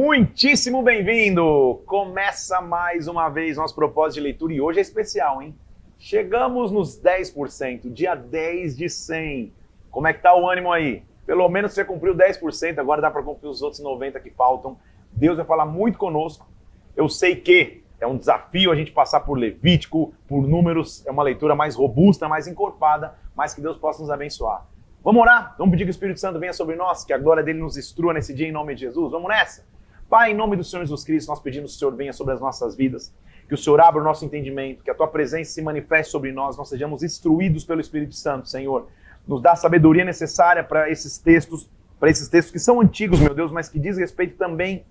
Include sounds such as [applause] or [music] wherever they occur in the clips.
Muitíssimo bem-vindo! Começa mais uma vez nosso propósito de leitura e hoje é especial, hein? Chegamos nos 10%, dia 10 de 100. Como é que tá o ânimo aí? Pelo menos você cumpriu 10%, agora dá para cumprir os outros 90 que faltam. Deus vai falar muito conosco. Eu sei que é um desafio a gente passar por Levítico, por números, é uma leitura mais robusta, mais encorpada, mas que Deus possa nos abençoar. Vamos orar? Vamos pedir que o Espírito Santo venha sobre nós, que a glória dele nos instrua nesse dia em nome de Jesus. Vamos nessa? Pai, em nome do Senhor Jesus Cristo, nós pedimos que o Senhor venha sobre as nossas vidas, que o Senhor abra o nosso entendimento, que a tua presença se manifeste sobre nós, nós sejamos instruídos pelo Espírito Santo, Senhor. Nos dá a sabedoria necessária para esses textos, para esses textos que são antigos, meu Deus, mas que diz respeito também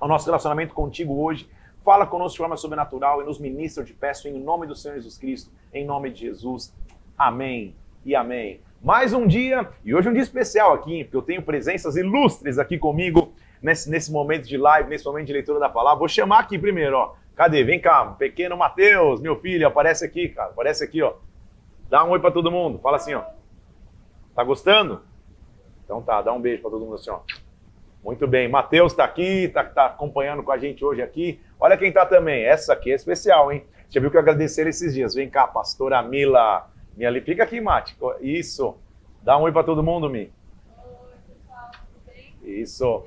ao nosso relacionamento contigo hoje. Fala conosco de forma sobrenatural e nos ministra, eu te peço, em nome do Senhor Jesus Cristo, em nome de Jesus. Amém e amém. Mais um dia, e hoje é um dia especial aqui, porque eu tenho presenças ilustres aqui comigo nesse, nesse momento de live, nesse momento de leitura da palavra. Vou chamar aqui primeiro, ó. Cadê? Vem cá, pequeno Mateus, meu filho, aparece aqui, cara. Aparece aqui, ó. Dá um oi para todo mundo. Fala assim, ó. Tá gostando? Então tá, dá um beijo para todo mundo assim, ó. Muito bem, Mateus está aqui, está tá acompanhando com a gente hoje aqui. Olha quem está também, essa aqui é especial, hein? Já viu que eu agradecer esses dias. Vem cá, pastora Mila. Minha ali, fica aqui, Mate. Isso. Dá um oi para todo mundo, Mi. Isso.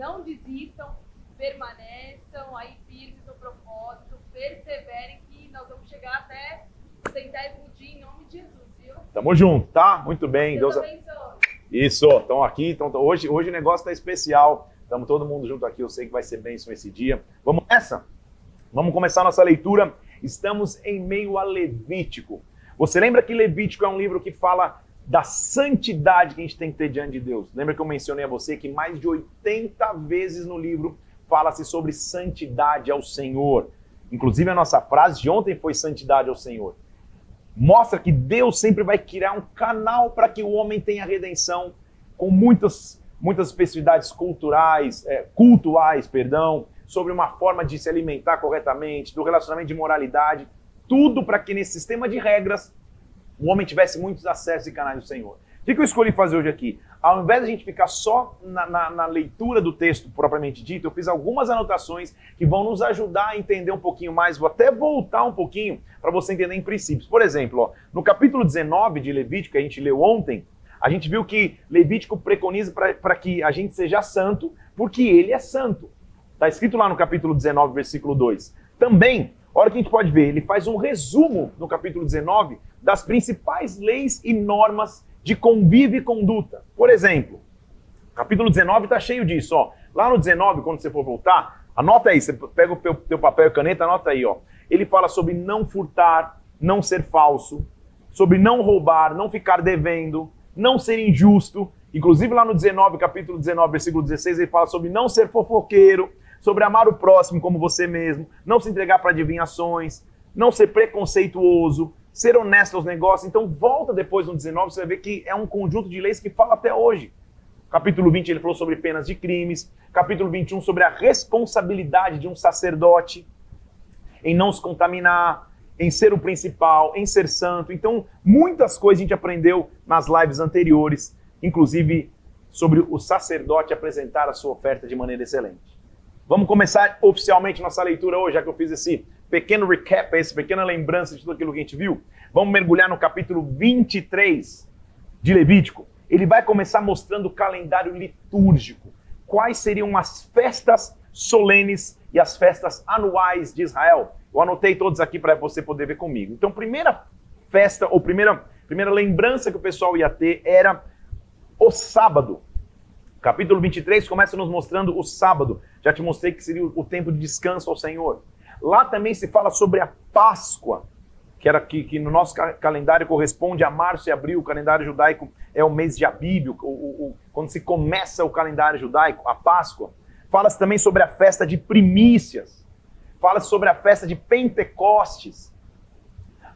Não desistam, permaneçam aí firmes no propósito, perseverem que nós vamos chegar até o centésimo dia em nome de Jesus, viu? Tamo junto, tá? Muito bem. Deus, Deus abençoe. Isso, estão aqui. Então, hoje, hoje o negócio tá especial. Estamos todo mundo junto aqui. Eu sei que vai ser bênção esse dia. Vamos nessa? Vamos começar nossa leitura. Estamos em meio a Levítico. Você lembra que Levítico é um livro que fala da santidade que a gente tem que ter diante de Deus. Lembra que eu mencionei a você que mais de 80 vezes no livro fala-se sobre santidade ao Senhor. Inclusive a nossa frase de ontem foi santidade ao Senhor. Mostra que Deus sempre vai criar um canal para que o homem tenha redenção com muitas muitas especificidades culturais, é, cultuais, perdão, sobre uma forma de se alimentar corretamente, do relacionamento de moralidade, tudo para que nesse sistema de regras o homem tivesse muitos acessos e canais do Senhor. O que eu escolhi fazer hoje aqui? Ao invés de a gente ficar só na, na, na, leitura do texto propriamente dito, eu fiz algumas anotações que vão nos ajudar a entender um pouquinho mais. Vou até voltar um pouquinho para você entender em princípios. Por exemplo, ó, no capítulo 19 de Levítico, que a gente leu ontem, a gente viu que Levítico preconiza para que a gente seja santo, porque ele é santo. Está escrito lá no capítulo 19, versículo 2. Também, olha que a gente pode ver, ele faz um resumo no capítulo 19 das principais leis e normas de convívio e conduta. Por exemplo, capítulo 19 está cheio disso. Ó. Lá no 19, quando você for voltar, anota aí, você pega o teu, papel e caneta, anota aí. Ó. Ele fala sobre não furtar, não ser falso, sobre não roubar, não ficar devendo, não ser injusto. Inclusive lá no 19, capítulo 19, versículo 16, ele fala sobre não ser fofoqueiro, sobre amar o próximo como você mesmo, não se entregar para adivinhações, não ser preconceituoso, ser honesto aos negócios. Então volta depois no 19, você vai ver que é um conjunto de leis que fala até hoje. Capítulo 20 ele falou sobre penas de crimes, capítulo 21 sobre a responsabilidade de um sacerdote em não se contaminar, em ser o principal, em ser santo. Então, muitas coisas a gente aprendeu nas lives anteriores, inclusive sobre o sacerdote apresentar a sua oferta de maneira excelente. Vamos começar oficialmente nossa leitura hoje, já que eu fiz esse pequeno recap, essa pequena lembrança de tudo aquilo que a gente viu. Vamos mergulhar no capítulo 23 de Levítico. Ele vai começar mostrando o calendário litúrgico. Quais seriam as festas solenes e as festas anuais de Israel? Eu anotei todos aqui para você poder ver comigo. Então, primeira festa, ou primeira, primeira lembrança que o pessoal ia ter era o sábado. Capítulo 23 começa nos mostrando o sábado. Já te mostrei que seria o tempo de descanso ao Senhor. Lá também se fala sobre a Páscoa, que era que, que no nosso calendário corresponde a março e abril. O calendário judaico é o mês de Abíbio, o, o, o, quando se começa o calendário judaico, a Páscoa. Fala-se também sobre a festa de primícias. Fala-se sobre a festa de Pentecostes.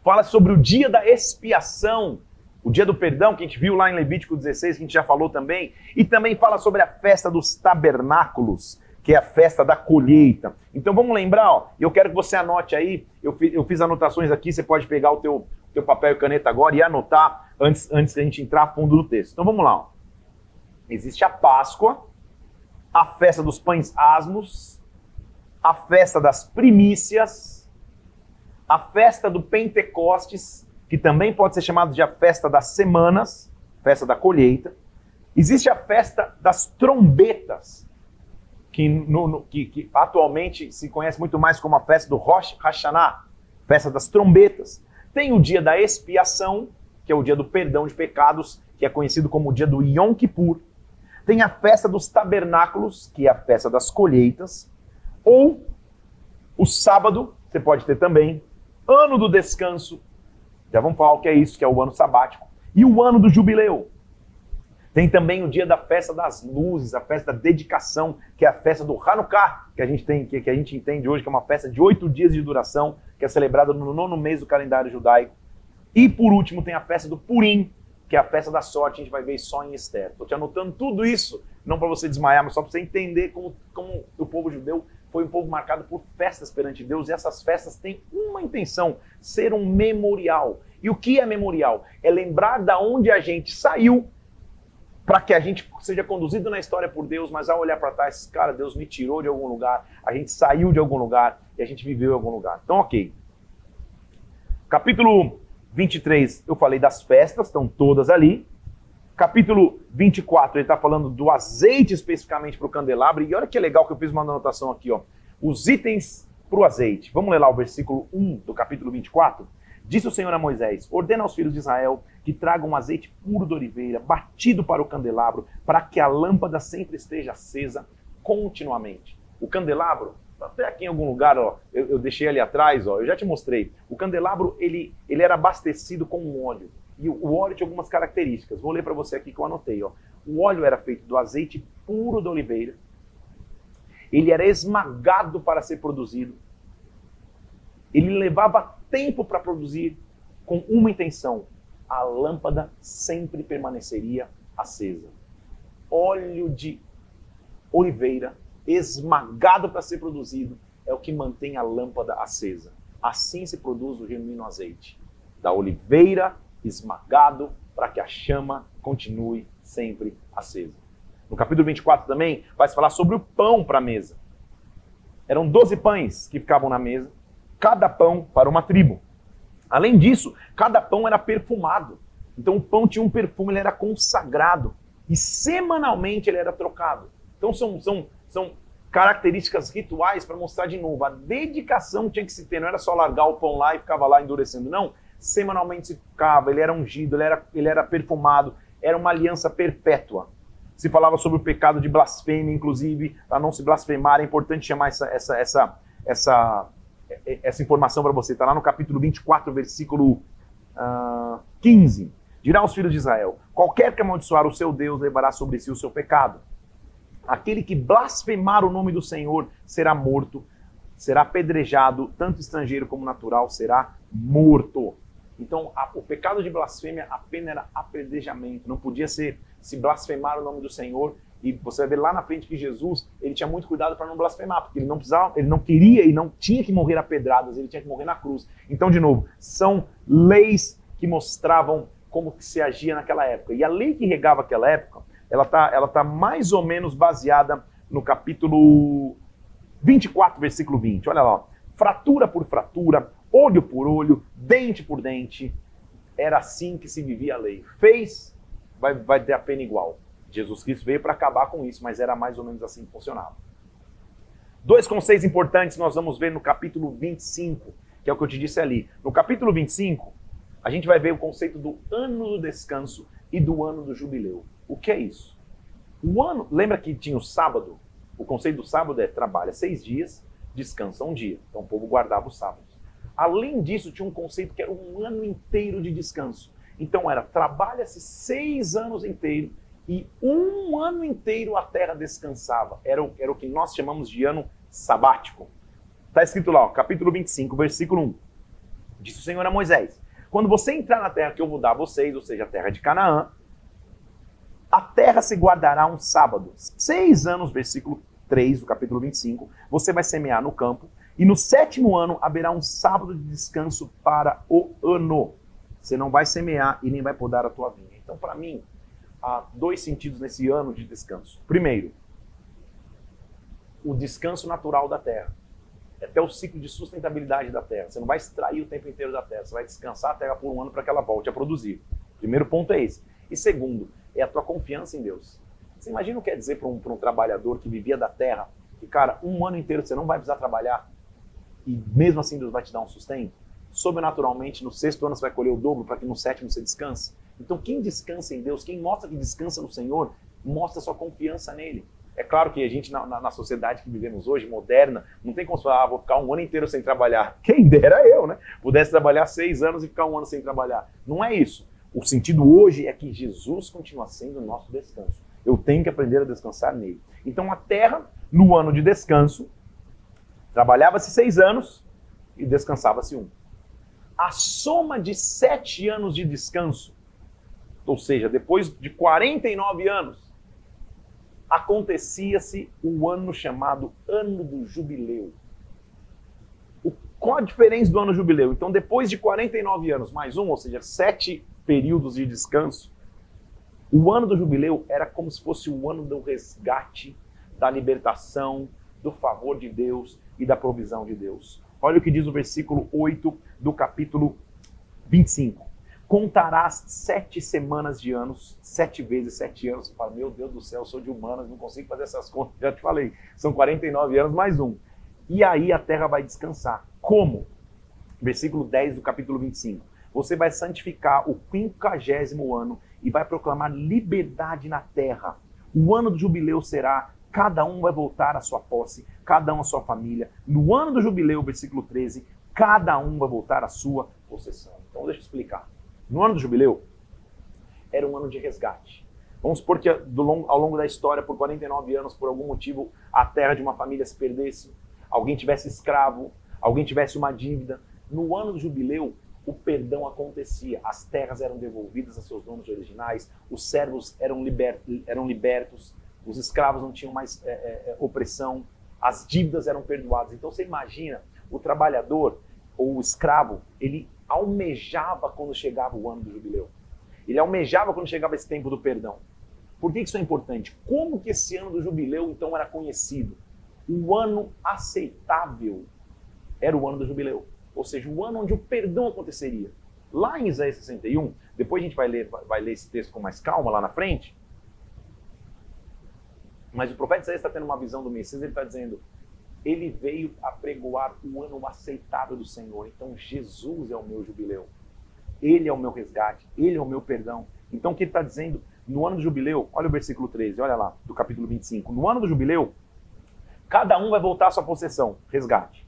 Fala sobre o dia da expiação, o dia do perdão, que a gente viu lá em Levítico 16, que a gente já falou também. E também fala sobre a festa dos tabernáculos, que é a festa da colheita. Então vamos lembrar, ó, eu quero que você anote aí, eu, fiz, eu fiz anotações aqui, você pode pegar o teu, teu papel e caneta agora e anotar antes, antes da gente entrar a fundo no texto. Então vamos lá. Ó. Existe a Páscoa, a festa dos pães asmos, a festa das primícias, a festa do Pentecostes, que também pode ser chamada de a festa das semanas, festa da colheita. Existe a festa das trombetas, que, no, no, que, que atualmente se conhece muito mais como a festa do Rosh Hashanah, festa das trombetas. Tem o dia da expiação, que é o dia do perdão de pecados, que é conhecido como o dia do Yom Kippur. Tem a festa dos tabernáculos, que é a festa das colheitas. Ou o sábado, você pode ter também, ano do descanso. Já vamos falar o que é isso, que é o ano sabático. E o ano do jubileu. Tem também o dia da festa das luzes, a festa da dedicação, que é a festa do Hanukkah, que a gente tem, que, que a gente entende hoje que é uma festa de oito dias de duração, que é celebrada no nono mês do calendário judaico. E por último tem a festa do Purim, que é a festa da sorte, a gente vai ver só em Esther. Estou te anotando tudo isso, não para você desmaiar, mas só para você entender como, como o povo judeu foi um povo marcado por festas perante Deus, e essas festas têm uma intenção, ser um memorial. E o que é memorial? É lembrar da onde a gente saiu para que a gente seja conduzido na história por Deus, mas ao olhar para trás, cara, Deus me tirou de algum lugar, a gente saiu de algum lugar e a gente viveu em algum lugar. Então, ok. Capítulo 23, eu falei das festas, estão todas ali. Capítulo 24, ele está falando do azeite especificamente para o candelabro. E olha que legal que eu fiz uma anotação aqui, ó. Os itens para o azeite. Vamos ler lá o versículo 1 do capítulo 24? Disse o Senhor a Moisés: Ordena aos filhos de Israel que tragam um azeite puro de oliveira, batido para o candelabro, para que a lâmpada sempre esteja acesa continuamente. O candelabro até aqui em algum lugar, ó, eu, eu, deixei ali atrás, ó, eu já te mostrei. O candelabro, ele, ele era abastecido com um óleo. E o, óleo tinha algumas características. Vou ler para você aqui que eu anotei. Ó. O óleo era feito do azeite puro da oliveira. Ele era esmagado para ser produzido. Ele levava tempo para produzir com uma intenção. A lâmpada sempre permaneceria acesa. Óleo de oliveira esmagado para ser produzido, é o que mantém a lâmpada acesa. Assim se produz o genuíno azeite. Da oliveira esmagado para que a chama continue sempre acesa. No capítulo 24 também vai se falar sobre o pão para a mesa. Eram 12 pães que ficavam na mesa, cada pão para uma tribo. Além disso, cada pão era perfumado. Então o pão tinha um perfume, ele era consagrado. E semanalmente ele era trocado. Então são, são são características rituais para mostrar de novo a dedicação que tinha que se ter. Não era só largar o pão lá e ficava lá endurecendo, não. Semanalmente se ficava, ele era ungido, ele era, ele era perfumado, era uma aliança perpétua. Se falava sobre o pecado de blasfêmia, inclusive, para não se blasfemar, é importante chamar essa, essa, essa, essa, essa informação para você. Está lá no capítulo 24, versículo uh, ah, 15. Dirá aos filhos de Israel: Qualquer que amaldiçoar o seu Deus levará sobre si o seu pecado. Aquele que blasfemar o nome do Senhor será morto, será apedrejado, tanto estrangeiro como natural será morto. Então, a, o pecado de blasfêmia, a pena era apedrejamento. Não podia ser se blasfemar o nome do Senhor. E você vai ver lá na frente que Jesus, ele tinha muito cuidado para não blasfemar, porque ele não precisava, ele não queria e não tinha que morrer a pedradas, ele tinha que morrer na cruz. Então, de novo, são leis que mostravam como que se agia naquela época. E a lei que regava aquela época ela está ela tá mais ou menos baseada no capítulo 24, versículo 20. Olha lá, fratura por fratura, olho por olho, dente por dente. Era assim que se vivia a lei. Fez, vai, vai ter a pena igual. Jesus Cristo veio para acabar com isso, mas era mais ou menos assim que funcionava. Dois conceitos importantes nós vamos ver no capítulo 25, que é o que eu te disse ali. No capítulo 25, a gente vai ver o conceito do ano do descanso e do ano do jubileu. O que é isso? O ano, lembra que tinha o sábado? O conceito do sábado é trabalha seis dias, descansa um dia. Então o povo guardava os sábados. Além disso, tinha um conceito que era um ano inteiro de descanso. Então era trabalha-se seis anos inteiros e um ano inteiro a terra descansava. Era o, era o que nós chamamos de ano sabático. Está escrito lá, ó, capítulo 25, versículo 1. Disse o Senhor a Moisés: Quando você entrar na terra que eu vou dar a vocês, ou seja, a terra de Canaã, a terra se guardará um sábado. Seis anos, versículo 3 do capítulo 25, você vai semear no campo, e no sétimo ano haverá um sábado de descanso para o ano. Você não vai semear e nem vai podar a tua vinha. Então, para mim, há dois sentidos nesse ano de descanso. Primeiro, o descanso natural da terra. É até o ciclo de sustentabilidade da terra. Você não vai extrair o tempo inteiro da terra, você vai descansar a terra por um ano para que ela volte a produzir. Primeiro ponto é esse. E segundo, é a tua confiança em Deus. Você imagina o que quer dizer para um, um trabalhador que vivia da terra, que, cara, um ano inteiro você não vai precisar trabalhar e mesmo assim Deus vai te dar um sustento? Sobrenaturalmente, no sexto ano você vai colher o dobro para que no sétimo você descanse. Então, quem descansa em Deus, quem mostra que descansa no Senhor, mostra sua confiança nele. É claro que a gente, na, na, na, sociedade que vivemos hoje, moderna, não tem como falar, ah, vou ficar um ano inteiro sem trabalhar. [laughs] Quem dera eu, né? Pudesse trabalhar seis anos e ficar um ano sem trabalhar. Não é isso. O sentido hoje é que Jesus continua sendo o nosso descanso. Eu tenho que aprender a descansar nele. Então a terra, no ano de descanso, trabalhava-se seis anos e descansava-se um. A soma de sete anos de descanso, ou seja, depois de 49 anos, acontecia-se o ano chamado Ano do Jubileu. O, qual a diferença do ano jubileu? Então, depois de 49 anos mais um, ou seja, sete períodos de descanso, o ano do jubileu era como se fosse o ano do resgate, da libertação, do favor de Deus e da provisão de Deus. Olha o que diz o versículo 8 do capítulo 25 contarás sete semanas de anos, sete vezes sete anos. Você fala, meu Deus do céu, eu sou de humanas, não consigo fazer essas [laughs] contas. Já te falei, são 49 anos mais um. E aí a terra vai descansar. Como? Versículo 10 do capítulo 25. Você vai santificar o quinquagésimo ano e vai proclamar liberdade na terra. O ano do jubileu será, cada um vai voltar à sua posse, cada um à sua família. No ano do jubileu, versículo 13, cada um vai voltar à sua possessão. Então deixa eu explicar. No ano do jubileu, era um ano de resgate. Vamos supor que ao longo da história, por 49 anos, por algum motivo, a terra de uma família se perdesse, alguém tivesse escravo, alguém tivesse uma dívida. No ano do jubileu, o perdão acontecia, as terras eram devolvidas a seus donos originais, os servos eram, liber, eram libertos, os escravos não tinham mais é, é opressão, as dívidas eram perdoadas. Então você imagina o trabalhador ou o escravo, ele almejava quando chegava o ano do jubileu. Ele almejava quando chegava esse tempo do perdão. Por que isso é importante? Como que esse ano do jubileu então era conhecido? O ano aceitável era o ano do jubileu, ou seja, o ano onde o perdão aconteceria. Lá em Isaías 61, depois a gente vai ler, vai ler esse texto com mais calma lá na frente. Mas o profeta Isaías está tendo uma visão do Messias, ele está dizendo: ele veio apregoar o ano aceitável do Senhor. Então Jesus é o meu jubileu. Ele é o meu resgate, ele é o meu perdão. Então o que ele está dizendo? No ano do jubileu, olha o versículo 13, olha lá, do capítulo 25. No ano do jubileu, cada um vai voltar à sua possessão, resgate.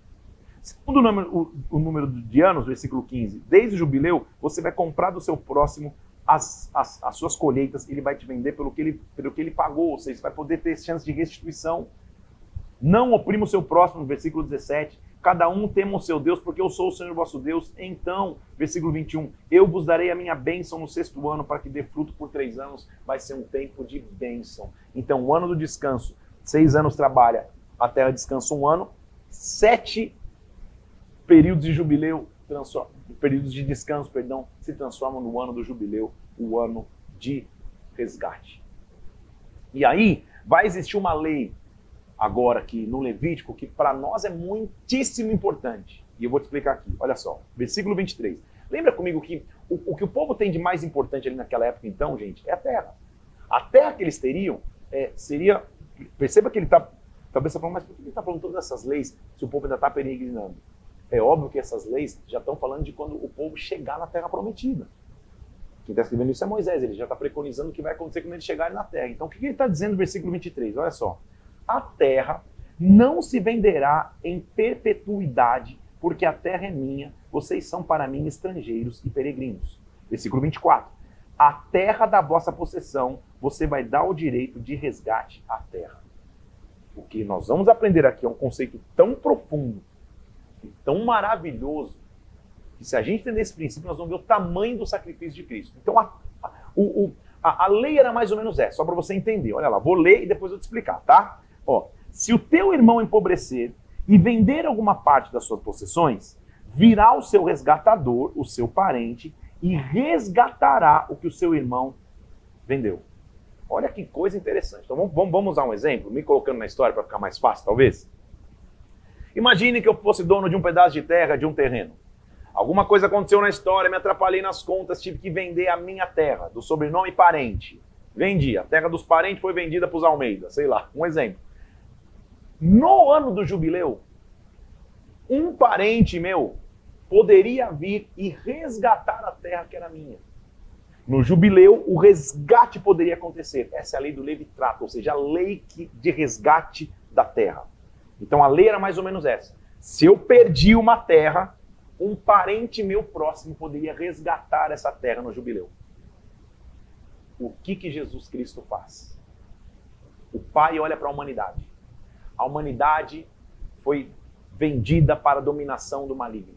Segundo o número, o, o número de anos, versículo 15, desde o jubileu, você vai comprar do seu próximo as, as, as suas colheitas, ele vai te vender pelo que ele, pelo que ele pagou, ou seja, você vai poder ter chance de restituição. Não oprima o seu próximo, versículo 17. Cada um tema o seu Deus, porque eu sou o Senhor vosso Deus. Então, versículo 21, eu vos darei a minha bênção no sexto ano, para que dê fruto por três anos. Vai ser um tempo de bênção. Então, o ano do descanso, seis anos trabalha, a terra descansa um ano. Sete períodos de jubileu, períodos de descanso, perdão, se transformam no ano do jubileu, o ano de resgate. E aí, vai existir uma lei agora aqui no Levítico, que para nós é muitíssimo importante. E eu vou te explicar aqui. Olha só, versículo 23. Lembra comigo que o, o que o povo tem de mais importante ali naquela época, então, gente, é a terra. A terra que eles teriam é, seria. Perceba que ele está. Talvez você falando, mas por que ele está falando todas essas leis se o povo ainda está peregrinando? É óbvio que essas leis já estão falando de quando o povo chegar na terra prometida. Quem está escrevendo isso é Moisés, ele já está preconizando o que vai acontecer quando eles chegarem na terra. Então, o que ele está dizendo no versículo 23? Olha só a terra não se venderá em perpetuidade, porque a terra é minha, vocês são para mim estrangeiros e peregrinos. Versículo 24. A terra da vossa possessão, você vai dar o direito de resgate à terra. O que nós vamos aprender aqui é um conceito tão profundo e tão maravilhoso que se a gente entender esse princípio, nós vamos ver o tamanho do sacrifício de Cristo. Então, a, a, o, a, a lei era mais ou menos essa, só para você entender. Olha lá, vou ler e depois eu te explicar, tá? Ó, se o teu irmão empobrecer e vender alguma parte das suas possessões, virá o seu resgatador, o seu parente, e resgatará o que o seu irmão vendeu. Olha que coisa interessante. Então vamos, vamos, usar um exemplo, me colocando na história para ficar mais fácil, talvez. Imagine que eu fosse dono de um pedaço de terra, de um terreno. Alguma coisa aconteceu na história, me atrapalhei nas contas, tive que vender a minha terra, do sobrenome parente. Vendi. A terra dos parentes foi vendida para os Almeida, sei lá, um exemplo. No ano do jubileu, um parente meu poderia vir e resgatar a terra que era minha. No jubileu, o resgate poderia acontecer. Essa é a lei do Levitrato, ou seja, a lei de resgate da terra. Então a lei era mais ou menos essa. Se eu perdi uma terra, um parente meu próximo poderia resgatar essa terra no jubileu. O que que Jesus Cristo faz? O Pai olha para a humanidade. A humanidade foi vendida para a dominação do maligno.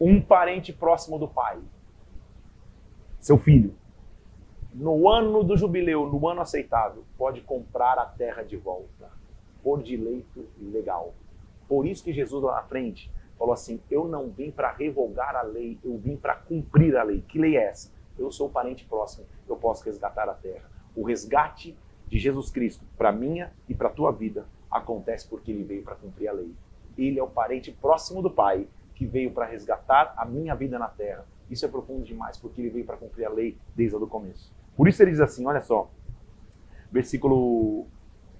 Um parente próximo do Pai, seu filho, no ano do jubileu, no ano aceitável, pode comprar a terra de volta, por direito legal. Por isso que Jesus lá na frente falou assim: Eu não vim para revogar a lei, eu vim para cumprir a lei. Que lei é essa? Eu sou parente próximo, eu posso resgatar a terra. O resgate de Jesus Cristo para minha e para tua vida acontece porque ele veio para cumprir a lei. Ele é o parente próximo do Pai que veio para resgatar a minha vida na terra. Isso é profundo demais, porque ele veio para cumprir a lei desde o começo. Por isso ele diz assim: olha só, versículo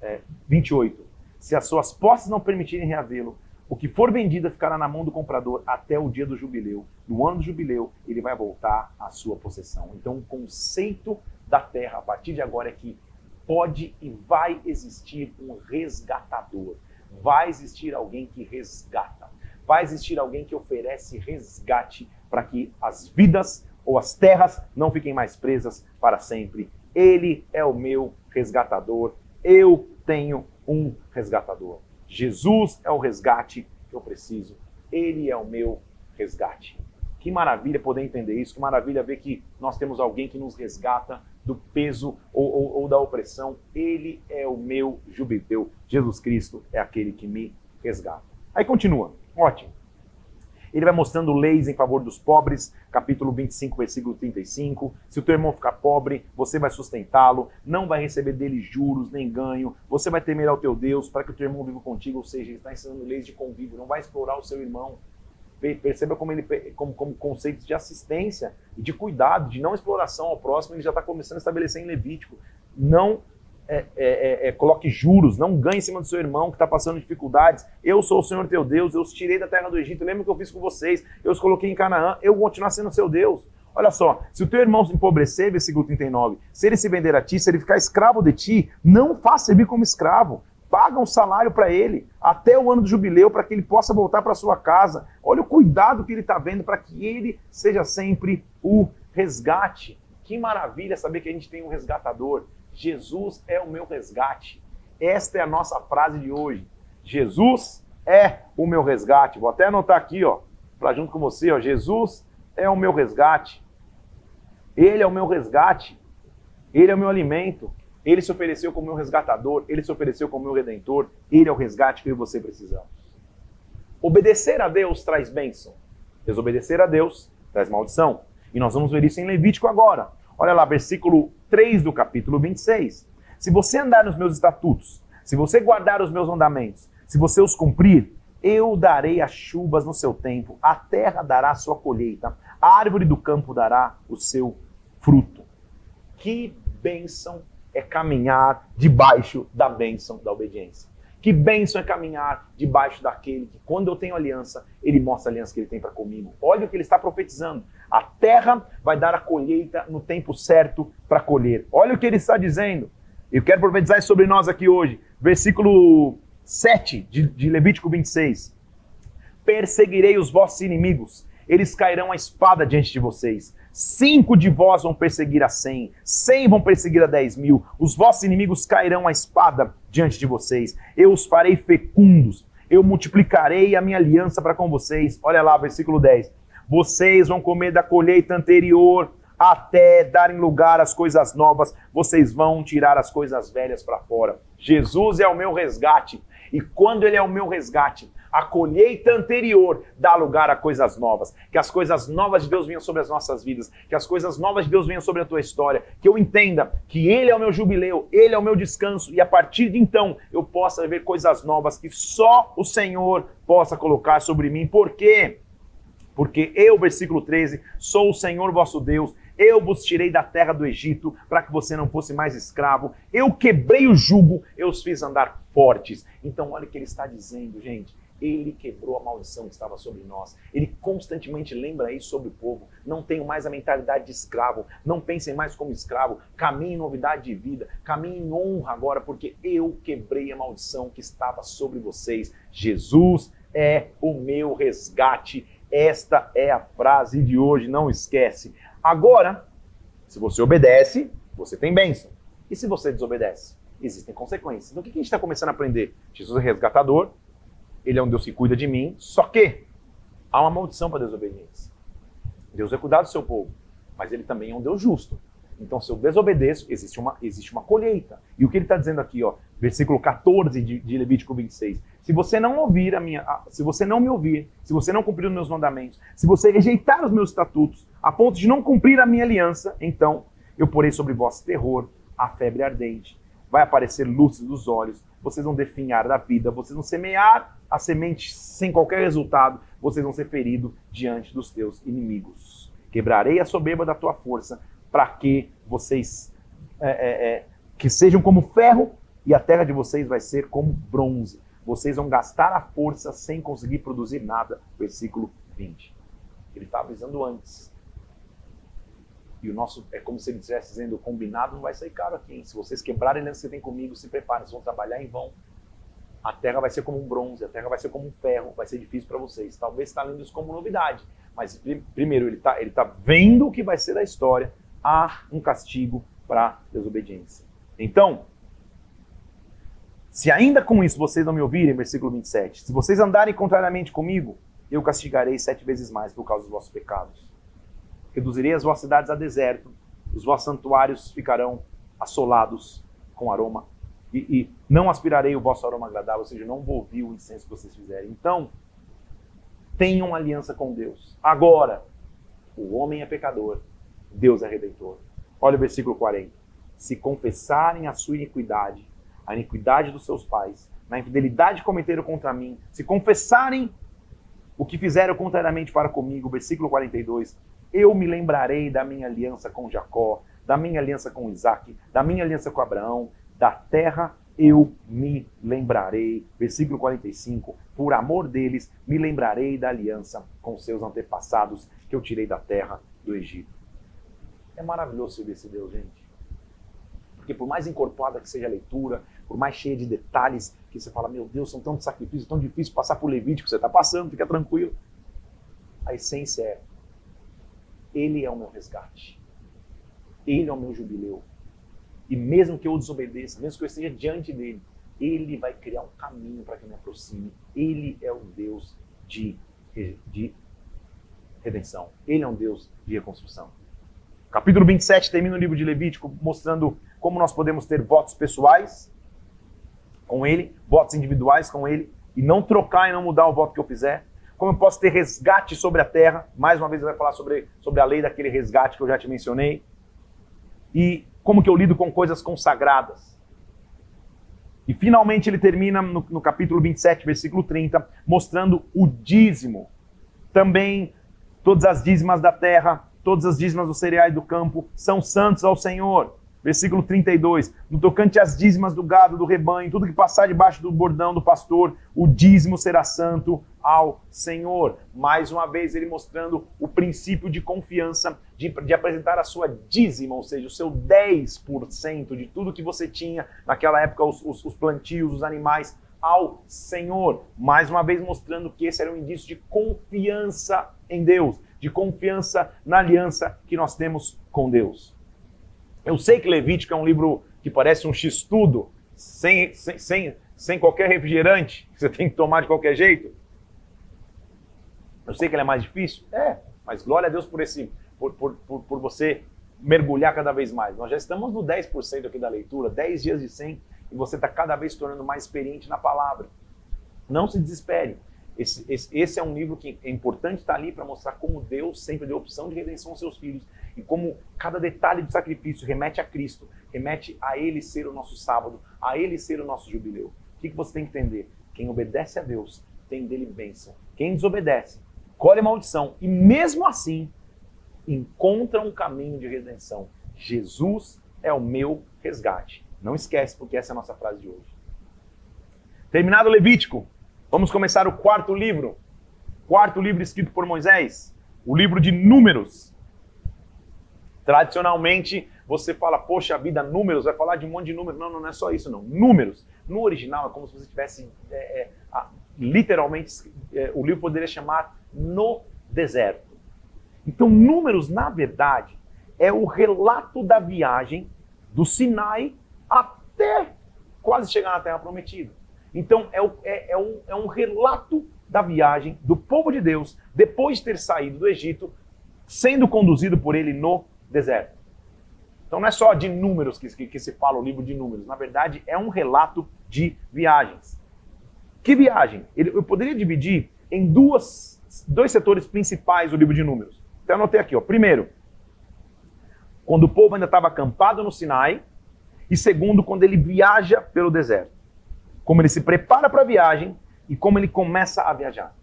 é, 28. Se as suas posses não permitirem reavê-lo, o que for vendido ficará na mão do comprador até o dia do jubileu. No ano do jubileu, ele vai voltar à sua possessão. Então, o conceito da terra a partir de agora é que pode e vai existir um resgatador. Vai existir alguém que resgata. Vai existir alguém que oferece resgate para que as vidas ou as terras não fiquem mais presas para sempre. Ele é o meu resgatador. Eu tenho um resgatador. Jesus é o resgate que eu preciso. Ele é o meu resgate. Que maravilha poder entender isso, que maravilha ver que nós temos alguém que nos resgata do peso ou, ou, ou da opressão. Ele é o meu jubileu. Jesus Cristo é aquele que me resgata. Aí continua. Ótimo. Ele vai mostrando leis em favor dos pobres, capítulo 25, versículo 35. Se o teu irmão ficar pobre, você vai sustentá-lo, não vai receber dele juros nem ganho, você vai temer ao teu Deus para que o teu irmão viva contigo, ou seja, ele está ensinando leis de convívio, não vai explorar o seu irmão. Perceba como ele, como, como conceitos de assistência e de cuidado, de não exploração ao próximo, ele já está começando a estabelecer em Levítico. Não é, é, é, é, coloque juros, não ganhe em cima do seu irmão que está passando dificuldades. Eu sou o Senhor teu Deus, eu os tirei da terra do Egito, lembra que eu fiz com vocês, eu os coloquei em Canaã, eu vou continuar sendo seu Deus. Olha só, se o teu irmão se empobrecer, versículo 39, se ele se vender a ti, se ele ficar escravo de ti, não faça servir como escravo. Paga um salário para ele até o ano do jubileu para que ele possa voltar para sua casa. Olha o cuidado que ele está vendo para que ele seja sempre o resgate. Que maravilha saber que a gente tem um resgatador. Jesus é o meu resgate. Esta é a nossa frase de hoje. Jesus é o meu resgate. Vou até anotar aqui, ó, para junto com você, ó. Jesus é o meu resgate. Ele é o meu resgate. Ele é o meu alimento. Ele se ofereceu como meu resgatador. Ele se ofereceu como meu redentor. Ele é o resgate que eu e você precisamos. Obedecer a Deus traz bênção. Desobedecer a Deus traz maldição. E nós vamos ver isso em Levítico agora. Olha lá, versículo 3 do capítulo 26. Se você andar nos meus estatutos, se você guardar os meus mandamentos, se você os cumprir, eu darei as chuvas no seu tempo, a terra dará sua colheita, a árvore do campo dará o seu fruto. Que bênção é caminhar debaixo da bênção da obediência. Que bênção é caminhar debaixo daquele que, quando eu tenho aliança, ele mostra a aliança que ele tem para comigo. Olha o que ele está profetizando. A terra vai dar a colheita no tempo certo para colher. Olha o que ele está dizendo. Eu quero profetizar sobre nós aqui hoje. Versículo 7 de, de Levítico 26. Perseguirei os vossos inimigos, eles cairão a espada diante de vocês. Cinco de vós vão perseguir a cem, cem vão perseguir a dez mil. Os vossos inimigos cairão a espada diante de vocês. Eu os farei fecundos, eu multiplicarei a minha aliança para com vocês. Olha lá, versículo 10 vocês vão comer da colheita anterior até darem lugar às coisas novas. Vocês vão tirar as coisas velhas para fora. Jesus é o meu resgate. E quando ele é o meu resgate, a colheita anterior dá lugar a coisas novas. Que as coisas novas de Deus venham sobre as nossas vidas, que as coisas novas de Deus venham sobre a tua história, que eu entenda que Ele é o meu jubileu, Ele é o meu descanso, e a partir de então eu possa viver coisas novas que só o Senhor possa colocar sobre mim. Por quê? Porque eu, versículo 13, sou o Senhor vosso Deus, eu vos tirei da terra do Egito para que você não fosse mais escravo. Eu quebrei o jugo, eu os fiz andar fortes. Então, olha o que ele está dizendo, gente. Ele quebrou a maldição que estava sobre nós. Ele constantemente lembra isso sobre o povo. Não tenham mais a mentalidade de escravo. Não pensem mais como escravo. Caminhe em novidade de vida. Caminhe em honra agora, porque eu quebrei a maldição que estava sobre vocês. Jesus é o meu resgate. Esta é a frase de hoje, não esquece. Agora, se você obedece, você tem bênção. E se você desobedece? Existem consequências. Então o que a gente está começando a aprender? Jesus é resgatador, ele é um Deus que cuida de mim, só que há uma maldição para a desobediência. Deus vai cuidar do seu povo, mas ele também é um Deus justo. Então, se eu desobedeço, existe uma, existe uma colheita. E o que ele está dizendo aqui, ó, versículo 14 de, de Levítico 26. Se você não ouvir a minha, se você não me ouvir, se você não cumprir os meus mandamentos, se você rejeitar os meus estatutos, a ponto de não cumprir a minha aliança, então eu porei sobre vós terror, a febre ardente, vai aparecer luzes dos olhos, vocês vão definhar da vida, vocês vão semear a semente sem qualquer resultado, vocês vão ser feridos diante dos teus inimigos. Quebrarei a soberba da tua força, para que vocês é, é, é, que sejam como ferro e a terra de vocês vai ser como bronze vocês vão gastar a força sem conseguir produzir nada. Versículo 20. Ele está avisando antes. E o nosso, é como se ele estivesse dizendo, o combinado não vai sair caro aqui. Hein? Se vocês quebrarem aliança que tem comigo, se preparem, vocês vão trabalhar em vão. A terra vai ser como um bronze, a terra vai ser como um ferro, vai ser difícil para vocês. Talvez está lendo isso como novidade. Mas primeiro, ele está ele tá vendo o que vai ser da história. Há um castigo para desobediência. Então, se ainda com isso vocês não me ouvirem, versículo 27, se vocês andarem contrariamente comigo, eu castigarei sete vezes mais por causa dos vossos pecados. Reduzirei as vossas cidades a deserto, os vossos santuários ficarão assolados com aroma, e, e não aspirarei o vosso aroma agradável, ou seja, não vou ouvir o incenso que vocês fizerem. Então, tenham aliança com Deus. Agora, o homem é pecador, Deus é redentor. Olha o versículo 40. Se confessarem a sua iniquidade, a iniquidade dos seus pais, na infidelidade que cometeram contra mim, se confessarem o que fizeram contrariamente para comigo, versículo 42, eu me lembrarei da minha aliança com Jacó, da minha aliança com Isaac, da minha aliança com Abraão, da terra eu me lembrarei. Versículo 45, por amor deles, me lembrarei da aliança com seus antepassados que eu tirei da terra do Egito. É maravilhoso ver esse Deus, gente. Porque por mais encorpada que seja a leitura, por mais cheia de detalhes, que você fala, meu Deus, são tantos sacrifícios, tão difícil passar por Levítico, você está passando, fica tranquilo. A essência é, Ele é o meu resgate. Ele é o meu jubileu. E mesmo que eu desobedeça, mesmo que eu esteja diante dele, ele vai criar um caminho para que eu me aproxime. Ele é um Deus de, de redenção. Ele é um Deus de reconstrução. Capítulo 27 termina o livro de Levítico mostrando como nós podemos ter votos pessoais com ele, votos individuais com ele, e não trocar e não mudar o voto que eu fizer. Como eu posso ter resgate sobre a terra, mais uma vez ele vai falar sobre, sobre a lei daquele resgate que eu já te mencionei. E como que eu lido com coisas consagradas. E finalmente ele termina no, no capítulo 27, versículo 30, mostrando o dízimo. Também todas as dízimas da terra, todas as dízimas dos cereais do campo são santos ao Senhor. Versículo 32. No tocante às dízimas do gado, do rebanho, tudo que passar debaixo do bordão do pastor, o dízimo será santo ao Senhor. Mais uma vez, ele mostrando o princípio de confiança, de, de apresentar a sua dízima, ou seja, o seu 10% de tudo que você tinha naquela época, os, os, os plantios, os animais, ao Senhor. Mais uma vez, mostrando que esse era um indício de confiança em Deus, de confiança na aliança que nós temos com Deus. Eu sei que Levítico é um livro que parece um x-tudo, sem, sem, sem, sem qualquer refrigerante, que você tem que tomar de qualquer jeito. Eu sei que ele é mais difícil, é, mas glória a Deus por esse, por, por, por, por você mergulhar cada vez mais. Nós já estamos no 10% aqui da leitura, 10 dias de 100, e você está cada vez se tornando mais experiente na palavra. Não se desespere. Esse, esse, esse, é um livro que é importante estar ali para mostrar como Deus sempre deu opção de redenção aos seus filhos e como cada detalhe do sacrifício remete a Cristo, remete a Ele ser o nosso sábado, a Ele ser o nosso jubileu. O que, que você tem que entender? Quem obedece a Deus tem dele bênção. Quem desobedece, colhe maldição. E mesmo assim, encontra um caminho de redenção. Jesus é o meu resgate. Não esquece, porque essa é a nossa frase de hoje. Terminado o Levítico, vamos começar o quarto livro. Quarto livro escrito por Moisés, o livro de Números. Tradicionalmente, você fala, poxa vida, números, vai falar de um monte de números. Não, não é só isso, não. Números. No original é como se você tivesse, é, é, literalmente, é, o livro poderia chamar No Deserto. Então, Números, na verdade, é o relato da viagem do Sinai até quase chegar na Terra Prometida. Então, é, o, é, é, um, é um relato da viagem do povo de Deus depois de ter saído do Egito, sendo conduzido por ele no deserto. Então não é só de números que, que, que, se fala o livro de números, na verdade é um relato de viagens. Que viagem? Eu poderia dividir em duas, dois setores principais o livro de números. Então eu anotei aqui, ó. Primeiro, quando o povo ainda estava acampado no Sinai, e segundo, quando ele viaja pelo deserto. Como ele se prepara para a viagem e como ele começa a viajar.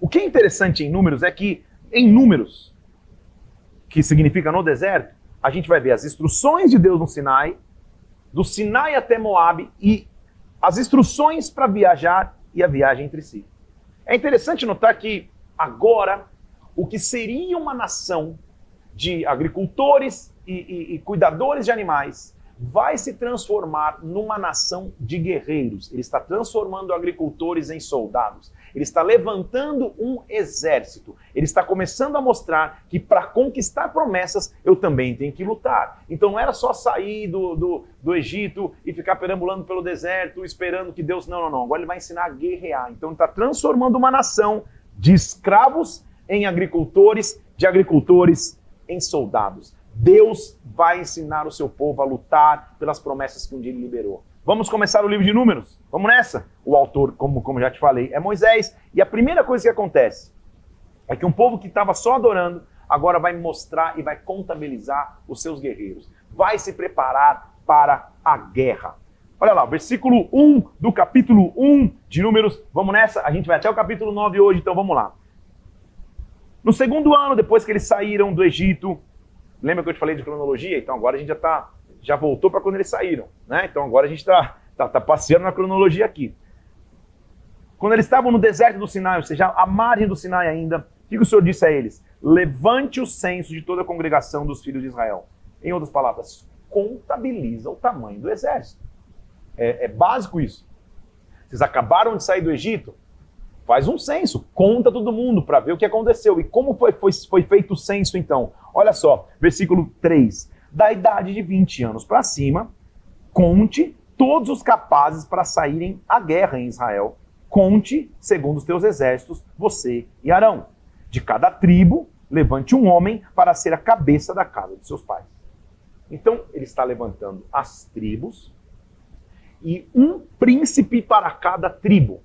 O que é interessante em números é que, em números, que significa no deserto, a gente vai ver as instruções de Deus no Sinai, do Sinai até Moab e as instruções para viajar e a viagem entre si. É interessante notar que agora o que seria uma nação de agricultores e, e, e cuidadores de animais vai se transformar numa nação de guerreiros. Ele está transformando agricultores em soldados. Ele está levantando um exército. Ele está começando a mostrar que para conquistar promessas eu também tenho que lutar. Então não era só sair do, do, do Egito e ficar perambulando pelo deserto, esperando que Deus. Não, não, não. Agora ele vai ensinar a guerrear. Então ele está transformando uma nação de escravos em agricultores, de agricultores em soldados. Deus vai ensinar o seu povo a lutar pelas promessas que um dia ele liberou. Vamos começar o livro de Números? Vamos nessa? O autor, como, como já te falei, é Moisés. E a primeira coisa que acontece é que um povo que estava só adorando, agora vai mostrar e vai contabilizar os seus guerreiros. Vai se preparar para a guerra. Olha lá, versículo 1 do capítulo 1 de Números. Vamos nessa? A gente vai até o capítulo 9 hoje, então vamos lá. No segundo ano, depois que eles saíram do Egito, lembra que eu te falei de cronologia? Então agora a gente já está já voltou para quando eles saíram. Né? Então agora a gente está tá, tá passeando na cronologia aqui. Quando eles estavam no deserto do Sinai, ou seja, à margem do Sinai ainda, o que o Senhor disse a eles? Levante o censo de toda a congregação dos filhos de Israel. Em outras palavras, contabiliza o tamanho do exército. É, é básico isso. Vocês acabaram de sair do Egito? Faz um censo, conta todo mundo para ver o que aconteceu. E como foi, foi, foi feito o censo então? Olha só, versículo 3 da idade de 20 anos para cima, conte todos os capazes para saírem à guerra em Israel. Conte, segundo os teus exércitos, você e Arão. De cada tribo, levante um homem para ser a cabeça da casa de seus pais. Então, ele está levantando as tribos e um príncipe para cada tribo.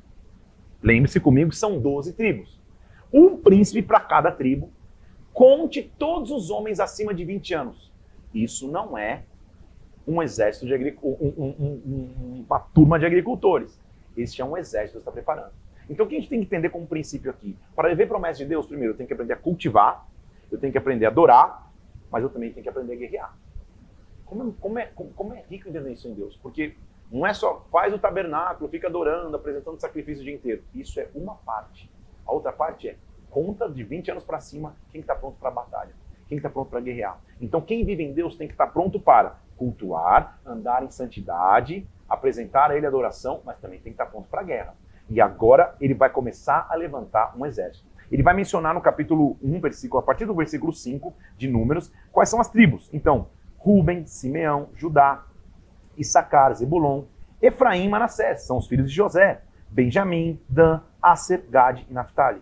Lembre-se comigo que são 12 tribos. Um príncipe para cada tribo. Conte todos os homens acima de 20 anos. Isso não é um exército de agricultores, um, um, uma turma de agricultores. Este é um exército que está preparando. Então o que a gente tem que entender como princípio aqui? Para viver promessa de Deus, primeiro eu tenho que aprender a cultivar, eu tenho que aprender a adorar, mas eu também tenho que aprender a guerrear. Como é, como é, como é rico entender isso em Deus? Porque não é só faz o tabernáculo, fica adorando, apresentando sacrifício o dia inteiro. Isso é uma parte. A outra parte é conta de 20 anos para cima quem está pronto para a batalha quem está pronto para guerrear. Então, quem vive em Deus tem que estar pronto para cultuar, andar em santidade, apresentar a Ele adoração, mas também tem que estar pronto para a guerra. E agora ele vai começar a levantar um exército. Ele vai mencionar no capítulo 1, versículo, a partir do versículo 5 de Números, quais são as tribos. Então, Ruben, Simeão, Judá, Issacar, Zebulon, Efraim Manassés, são os filhos de José, Benjamim, Dan, Aser, Gad e Naphtali.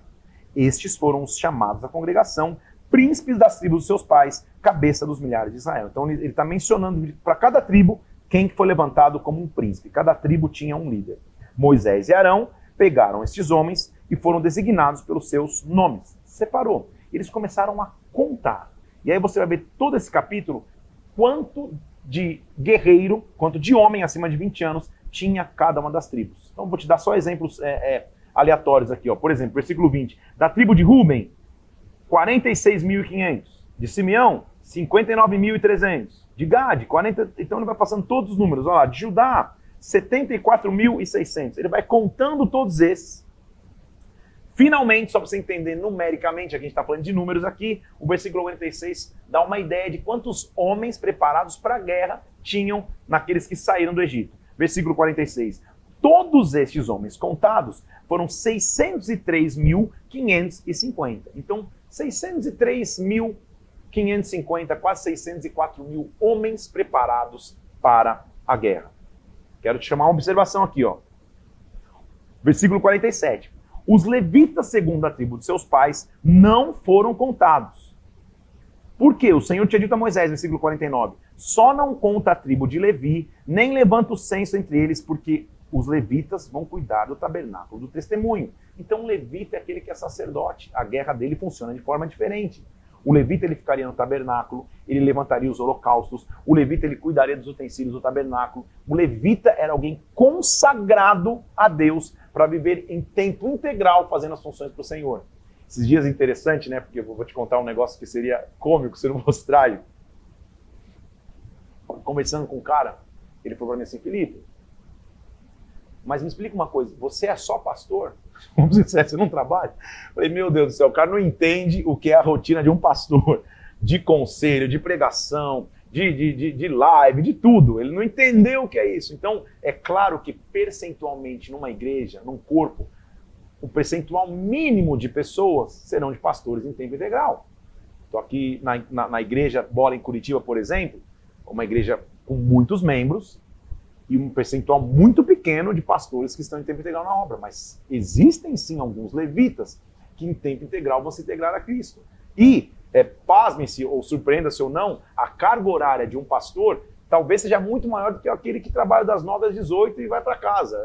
Estes foram os chamados da congregação príncipes das tribos dos seus pais, cabeça dos milhares de Israel. Então ele está mencionando para cada tribo quem foi levantado como um príncipe. Cada tribo tinha um líder. Moisés e Arão pegaram estes homens e foram designados pelos seus nomes. Separou. Eles começaram a contar. E aí você vai ver todo esse capítulo, quanto de guerreiro, quanto de homem acima de 20 anos tinha cada uma das tribos. Então vou te dar só exemplos é, é, aleatórios aqui. Ó. Por exemplo, versículo 20. Da tribo de Ruben, 46.500. De Simeão, 59.300. De Gad, 40. Então ele vai passando todos os números. Olha lá, de Judá, 74.600. Ele vai contando todos esses. Finalmente, só para você entender numericamente, a gente está falando de números aqui, o versículo 46 dá uma ideia de quantos homens preparados para a guerra tinham naqueles que saíram do Egito. Versículo 46. Todos estes homens contados foram 603.550. Então, 603.550, quase 604 mil homens preparados para a guerra. Quero te chamar uma observação aqui, ó. Versículo 47. Os levitas, segundo a tribo de seus pais, não foram contados. Por quê? O Senhor tinha dito a Moisés, versículo 49, só não conta a tribo de Levi, nem levanta o censo entre eles, porque os levitas vão cuidar do tabernáculo do testemunho. Então, o levita é aquele que é sacerdote. A guerra dele funciona de forma diferente. O levita ele ficaria no tabernáculo, ele levantaria os holocaustos, o levita ele cuidaria dos utensílios do tabernáculo. O levita era alguém consagrado a Deus para viver em tempo integral fazendo as funções para o Senhor. Esses dias é interessante, né? Porque eu vou te contar um negócio que seria cômico se eu não mostrar. Conversando com um cara, ele falou para mim assim, Felipe, mas me explica uma coisa, você é só pastor? [laughs] Vamos dizer, você não trabalha? Falei, meu Deus do céu, o cara não entende o que é a rotina de um pastor, de conselho, de pregação, de, de, de, de, live, de tudo. Ele não entendeu o que é isso. Então, é claro que percentualmente numa igreja, num corpo, o percentual mínimo de pessoas serão de pastores em tempo integral. Estou aqui na, na, na igreja Bola em Curitiba, por exemplo, uma igreja com muitos membros, e um percentual muito pequeno de pastores que estão em tempo integral na obra. Mas existem sim alguns levitas que em tempo integral vão se integrar a Cristo. E, é, pasme-se ou surpreenda-se ou não, a carga horária de um pastor talvez seja muito maior do que aquele que trabalha das 9 às 18 e vai para casa.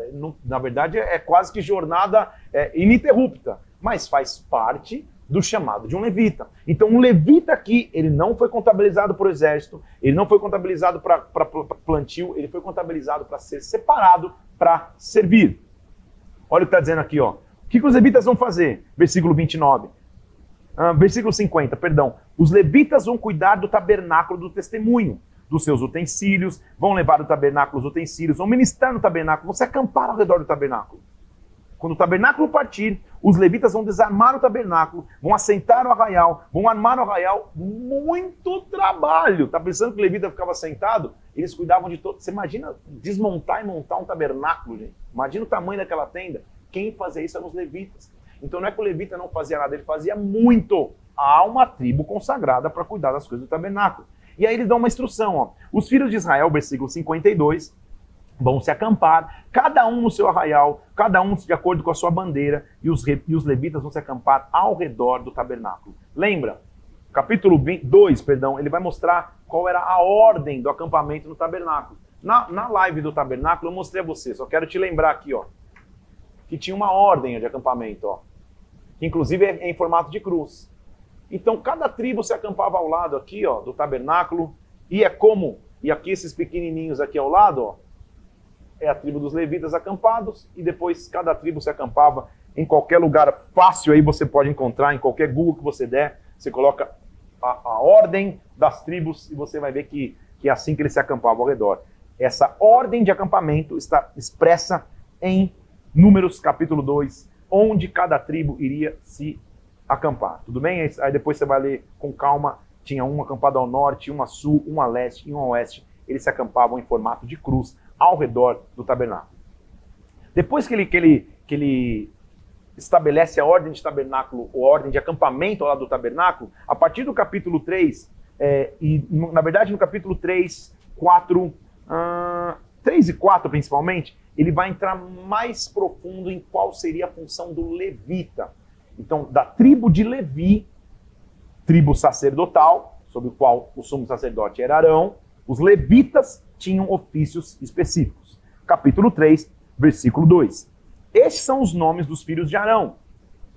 na verdade, é, é quase que jornada é, ininterrupta, mas faz parte do chamado de um levita. Então, um levita aqui, ele não foi contabilizado para o exército, ele não foi contabilizado para plantio, ele foi contabilizado para ser separado para servir. Olha o que está dizendo aqui, ó. O que, que, os levitas vão fazer? Versículo 29. Ah, versículo 50, perdão. Os levitas vão cuidar do tabernáculo do testemunho, dos seus utensílios, vão levar o tabernáculo os utensílios, vão ministrar no tabernáculo, vão se acampar ao redor do tabernáculo. Quando o tabernáculo partir, os levitas vão desarmar o tabernáculo, vão assentar o arraial, vão armar o arraial. Muito trabalho. Tá pensando que o levita ficava sentado? Eles cuidavam de todo. Você imagina desmontar e montar um tabernáculo, gente? Imagina o tamanho daquela tenda. Quem fazia isso eram os levitas. Então não é que o levita não fazia nada, ele fazia muito. Há uma tribo consagrada para cuidar das coisas do tabernáculo. E aí eles dão uma instrução, ó. Os filhos de Israel, versículo 52, vão se acampar, cada um no seu arraial, cada um de acordo com a sua bandeira, e os, e os levitas vão se acampar ao redor do tabernáculo. Lembra? Capítulo 2, perdão, ele vai mostrar qual era a ordem do acampamento no tabernáculo. Na, na live do tabernáculo eu mostrei a você, só quero te lembrar aqui, ó, que tinha uma ordem de acampamento, ó, que inclusive é em formato de cruz. Então cada tribo se acampava ao lado aqui, ó, do tabernáculo, e é como, e aqui esses pequenininhos aqui ao lado, ó, é a tribo dos levitas acampados, e depois cada tribo se acampava em qualquer lugar fácil aí você pode encontrar, em qualquer Google que você der, você coloca a, a ordem das tribos e você vai ver que, que é assim que eles se acampavam ao redor. Essa ordem de acampamento está expressa em Números capítulo 2, onde cada tribo iria se acampar. Tudo bem? Aí depois você vai ler com calma. Tinha um acampado ao norte, um a sul, um a leste e um a oeste. Eles se acampavam em formato de cruz ao redor do tabernáculo. Depois que ele, que ele, que ele estabelece a ordem de tabernáculo, ou a ordem de acampamento lá do tabernáculo, a partir do capítulo 3, é, e na verdade no capítulo 3, 4, uh, 3 e 4 principalmente, ele vai entrar mais profundo em qual seria a função do levita. Então, da tribo de Levi, tribo sacerdotal, sobre o qual o sumo sacerdote era Arão, os levitas tinham ofícios específicos. Capítulo 3, versículo 2. Esses são os nomes dos filhos de Arão.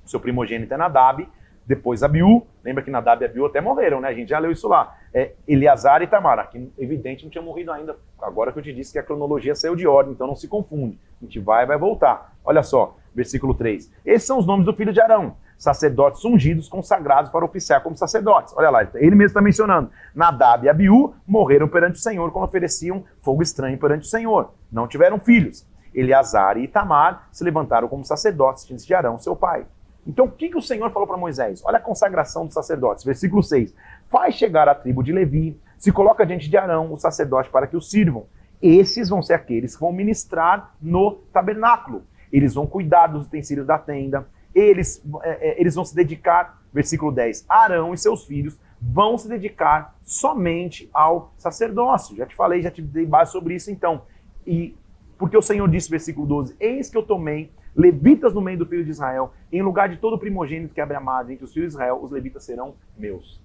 Seu primogênito é Nadab, depois Abiú, lembra que Nadab e Abiú até morreram, né? A gente já leu isso lá. É Eleazar e Tamar, aqui evidente não tinha morrido ainda. Agora que eu te disse que a cronologia saiu de ordem, então não se confunde. A gente vai e vai voltar. Olha só, versículo 3. Esses são os nomes do filho de Arão, sacerdotes ungidos, consagrados para oficiar como sacerdotes. Olha lá, ele mesmo está mencionando. Nadab e Abiú morreram perante o Senhor quando ofereciam fogo estranho perante o Senhor. Não tiveram filhos. Eleazar e Itamar se levantaram como sacerdotes diante de Arão, seu pai. Então, o que, que o Senhor falou para Moisés? Olha a consagração dos sacerdotes, versículo 6. Faz chegar a tribo de Levi, se coloca diante de Arão, o sacerdote, para que o sirvam. Esses vão ser aqueles que vão ministrar no tabernáculo. Eles vão cuidar dos utensílios da tenda, eles, é, é, eles vão se dedicar, versículo 10, Arão e seus filhos vão se dedicar somente ao sacerdócio. Já te falei, já te dei base sobre isso então. E porque o Senhor disse, versículo 12, eis que eu tomei levitas no meio do filho de Israel, em lugar de todo primogênito que abre a madre entre os filhos de Israel, os levitas serão meus.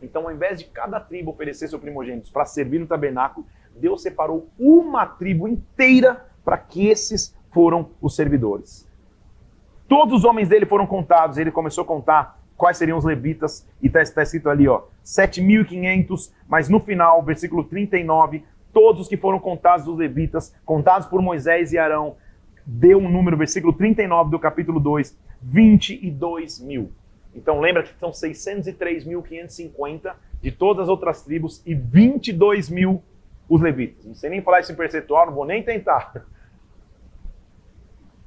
Então, ao invés de cada tribo oferecer seus primogênitos para servir no tabernáculo, Deus separou uma tribo inteira para que esses foram os servidores. Todos os homens dele foram contados, ele começou a contar quais seriam os levitas, e está tá escrito ali, ó, 7.500, mas no final, versículo 39, todos os que foram contados os levitas, contados por Moisés e Arão, deu um número, versículo 39 do capítulo 2, 22 mil. Então lembra que são 603.550 de todas as outras tribos e 22 mil os levitas. Não sei nem falar isso em percentual, não vou nem tentar.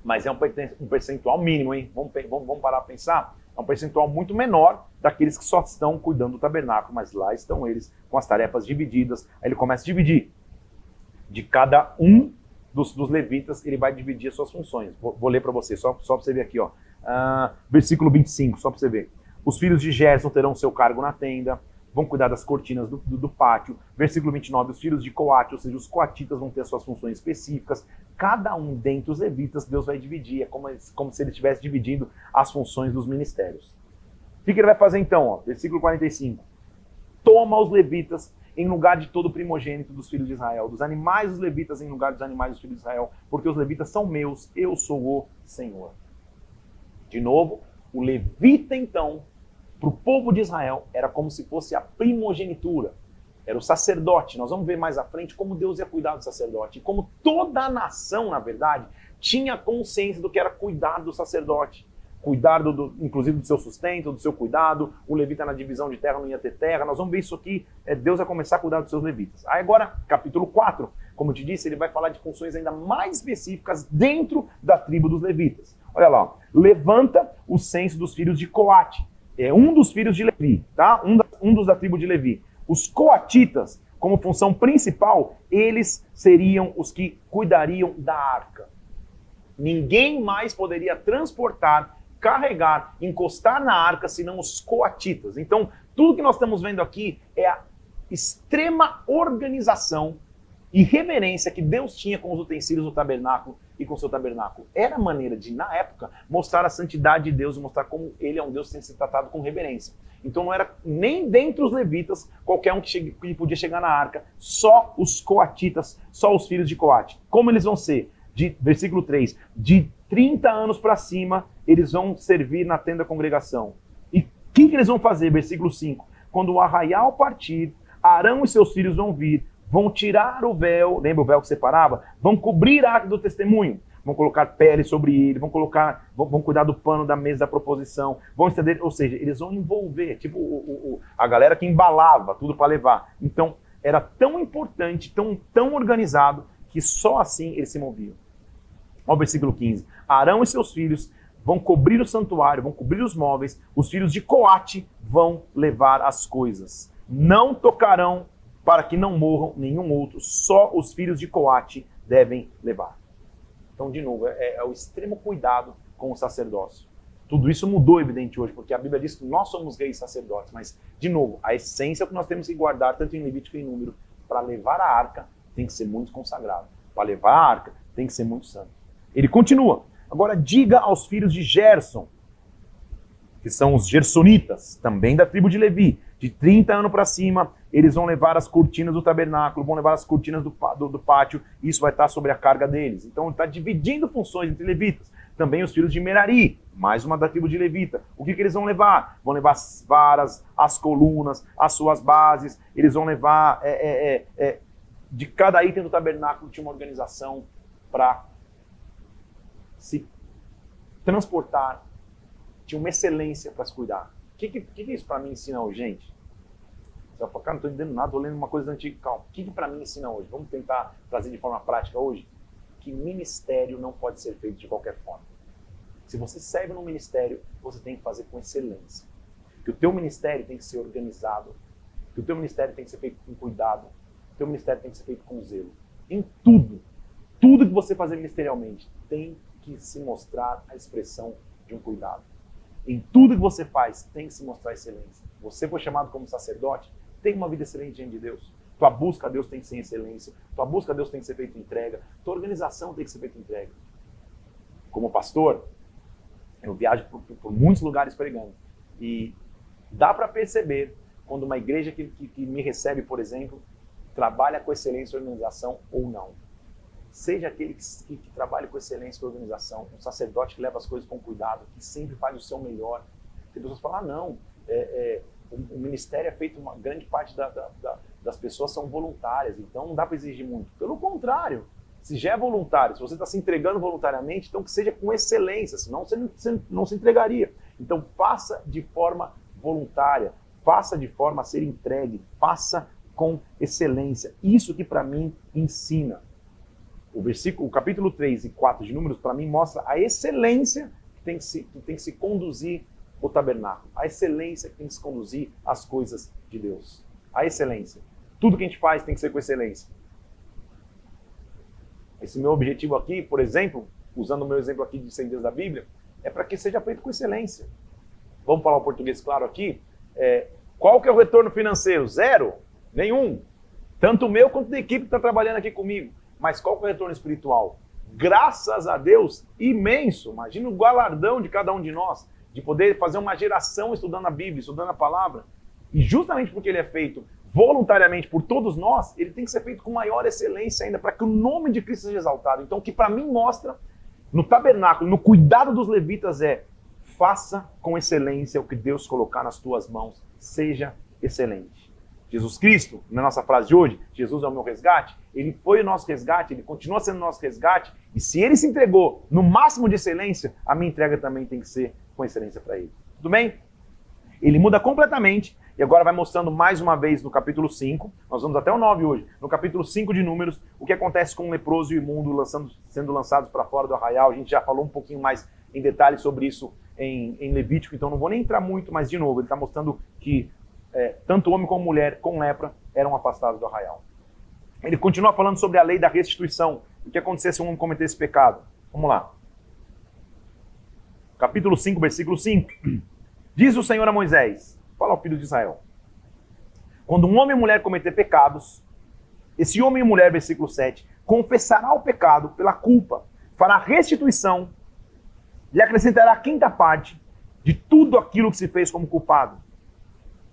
Mas é um percentual mínimo, hein? Vamos, vamos, vamos parar para pensar? É um percentual muito menor daqueles que só estão cuidando do tabernáculo, mas lá estão eles com as tarefas divididas. Aí ele começa a dividir. De cada um dos, dos, levitas, ele vai dividir as suas funções. Vou, vou ler para você, só, só para você ver aqui. Ó. Uh, versículo 25, só para você ver. Os filhos de Gerson terão seu cargo na tenda, vão cuidar das cortinas do, do, do, pátio. Versículo 29, os filhos de Coate, ou seja, os coatitas vão ter suas funções específicas. Cada um dentre os levitas, Deus vai dividir. É como, como se ele estivesse dividindo as funções dos ministérios. O que, ele vai fazer então? Ó? Versículo 45. Toma os levitas em lugar de todo primogênito dos filhos de Israel, dos animais dos levitas em lugar dos animais dos filhos de Israel, porque os levitas são meus, eu sou o Senhor. De novo, o levita então, para o povo de Israel, era como se fosse a primogenitura, era o sacerdote. Nós vamos ver mais à frente como Deus ia cuidar do sacerdote, e como toda a nação, na verdade, tinha consciência do que era cuidar do sacerdote cuidar, do, do, inclusive, do seu sustento, do seu cuidado. O levita na divisão de terra não ia ter terra. Nós vamos ver isso aqui. É, Deus vai começar a cuidar dos seus levitas. Aí agora, capítulo 4, como eu te disse, ele vai falar de funções ainda mais específicas dentro da tribo dos levitas. Olha lá, levanta o censo dos filhos de Coate. É um dos filhos de Levi, tá? Um, da, um dos da tribo de Levi. Os coatitas, como função principal, eles seriam os que cuidariam da arca. Ninguém mais poderia transportar carregar, encostar na arca, senão os coatitas. Então, tudo que nós estamos vendo aqui é a extrema organização e reverência que Deus tinha com os utensílios do tabernáculo e com o seu tabernáculo. Era maneira de, na época, mostrar a santidade de Deus e mostrar como ele é um Deus que tem ser tratado com reverência. Então não era nem dentre os levitas qualquer um que, chegue, que podia chegar na arca, só os coatitas, só os filhos de Coate. Como eles vão ser? De, versículo 3, de 30 anos para cima, eles vão servir na tenda da congregação. E o que, que eles vão fazer? Versículo 5. Quando o arraial partir, Arão e seus filhos vão vir, vão tirar o véu, lembra o véu que separava? Vão cobrir a arca do testemunho. Vão colocar pele sobre ele, vão colocar, vão, vão, cuidar do pano da mesa da proposição, vão estender, ou seja, eles vão envolver, tipo o, o, a galera que embalava tudo para levar. Então, era tão importante, tão, tão organizado, que só assim eles se moviam. Olha o versículo 15. Arão e seus filhos vão cobrir o santuário, vão cobrir os móveis, os filhos de Coate vão levar as coisas. Não tocarão para que não morram nenhum outro, só os filhos de Coate devem levar. Então, de novo, é, é o extremo cuidado com o sacerdócio. Tudo isso mudou, evidente, hoje, porque a Bíblia diz que nós somos reis sacerdotes, mas, de novo, a essência que nós temos que guardar, tanto em Levítico e em Número, para levar a arca, tem que ser muito consagrado. Para levar a arca, tem que ser muito santo. Ele continua. Agora diga aos filhos de Gerson, que são os gersonitas, também da tribo de Levi, de 30 anos para cima, eles vão levar as cortinas do tabernáculo, vão levar as cortinas do, do, do pátio, isso vai estar sobre a carga deles. Então está dividindo funções entre levitas. Também os filhos de Merari, mais uma da tribo de Levita. O que, que eles vão levar? Vão levar as varas, as colunas, as suas bases, eles vão levar. É, é, é, é de cada item do tabernáculo tinha uma organização para se transportar, tinha uma excelência para se cuidar. O que, que, que, isso para mim ensina hoje, gente? Falar, cara, não estou entendendo nada, estou lendo uma coisa antiga. Calma, o que, que para mim ensina hoje? Vamos tentar trazer de forma prática hoje? Que ministério não pode ser feito de qualquer forma. Se você serve no ministério, você tem que fazer com excelência. Que o teu ministério tem que ser organizado, que o teu ministério tem que ser feito com cuidado, que o teu ministério tem que ser feito com zelo. Em tudo, tudo que você fazer ministerialmente tem que se mostrar a expressão de um cuidado. Em tudo que você faz, tem que se mostrar excelência. Você foi chamado como sacerdote, tem uma vida excelente diante de Deus. Tua busca a Deus tem que ser excelência. Tua busca a Deus tem que ser feita entrega. Tua organização tem que ser feita entrega. Como pastor, eu viajo por, por muitos lugares pregando. E dá para perceber quando uma igreja que, que, que me recebe, por exemplo, trabalha com excelência organização ou não. Seja aquele que, que, que trabalha com excelência em organização, um sacerdote que leva as coisas com cuidado, que sempre faz o seu melhor. Tem pessoas que falam, ah, não, é, é, o, o, ministério é feito, uma grande parte da, da, da, das pessoas são voluntárias, então não dá para exigir muito. Pelo contrário, se já é voluntário, se você está se entregando voluntariamente, então que seja com excelência, senão você não, você não se entregaria. Então faça de forma voluntária, faça de forma a ser entregue, faça com excelência. Isso que para mim ensina. O versículo, o capítulo 3 e 4 de Números, para mim, mostra a excelência que tem que, se, que tem que se conduzir o tabernáculo, a excelência que tem que se conduzir as coisas de Deus. A excelência. Tudo que a gente faz tem que ser com excelência. Esse meu objetivo aqui, por exemplo, usando o meu exemplo aqui de 100 dias da Bíblia, é para que seja feito com excelência. Vamos falar o português claro aqui? É, qual que é o retorno financeiro? Zero? Nenhum. Tanto o meu quanto da equipe que está trabalhando aqui comigo. Mas qual que é o retorno espiritual? Graças a Deus, imenso. Imagina o galardão de cada um de nós, de poder fazer uma geração estudando a Bíblia, estudando a palavra. E justamente porque ele é feito voluntariamente por todos nós, ele tem que ser feito com maior excelência ainda, para que o nome de Cristo seja exaltado. Então, o que para mim mostra no tabernáculo, no cuidado dos levitas, é faça com excelência o que Deus colocar nas tuas mãos, seja excelente. Jesus Cristo, na nossa frase de hoje, Jesus é o meu resgate, ele foi o nosso resgate, ele continua sendo o nosso resgate, e se ele se entregou no máximo de excelência, a minha entrega também tem que ser com excelência para ele. Tudo bem? Ele muda completamente e agora vai mostrando mais uma vez no capítulo 5, nós vamos até o 9 hoje, no capítulo 5 de Números, o que acontece com o leproso e o imundo lançando, sendo lançados para fora do arraial. A gente já falou um pouquinho mais em detalhes sobre isso em, em Levítico, então não vou nem entrar muito, mas de novo, ele está mostrando que é, tanto homem como mulher com lepra eram afastados do arraial. Ele continua falando sobre a lei da restituição, o que acontecesse se um homem cometesse pecado. Vamos lá. Capítulo 5, versículo 5. [clears throat] Diz o Senhor a Moisés: Fala ao filho de Israel. Quando um homem e mulher cometer pecados, esse homem e mulher, versículo 7, confessará o pecado pela culpa, fará restituição, lhe acrescentará a quinta parte de tudo aquilo que se fez como culpado.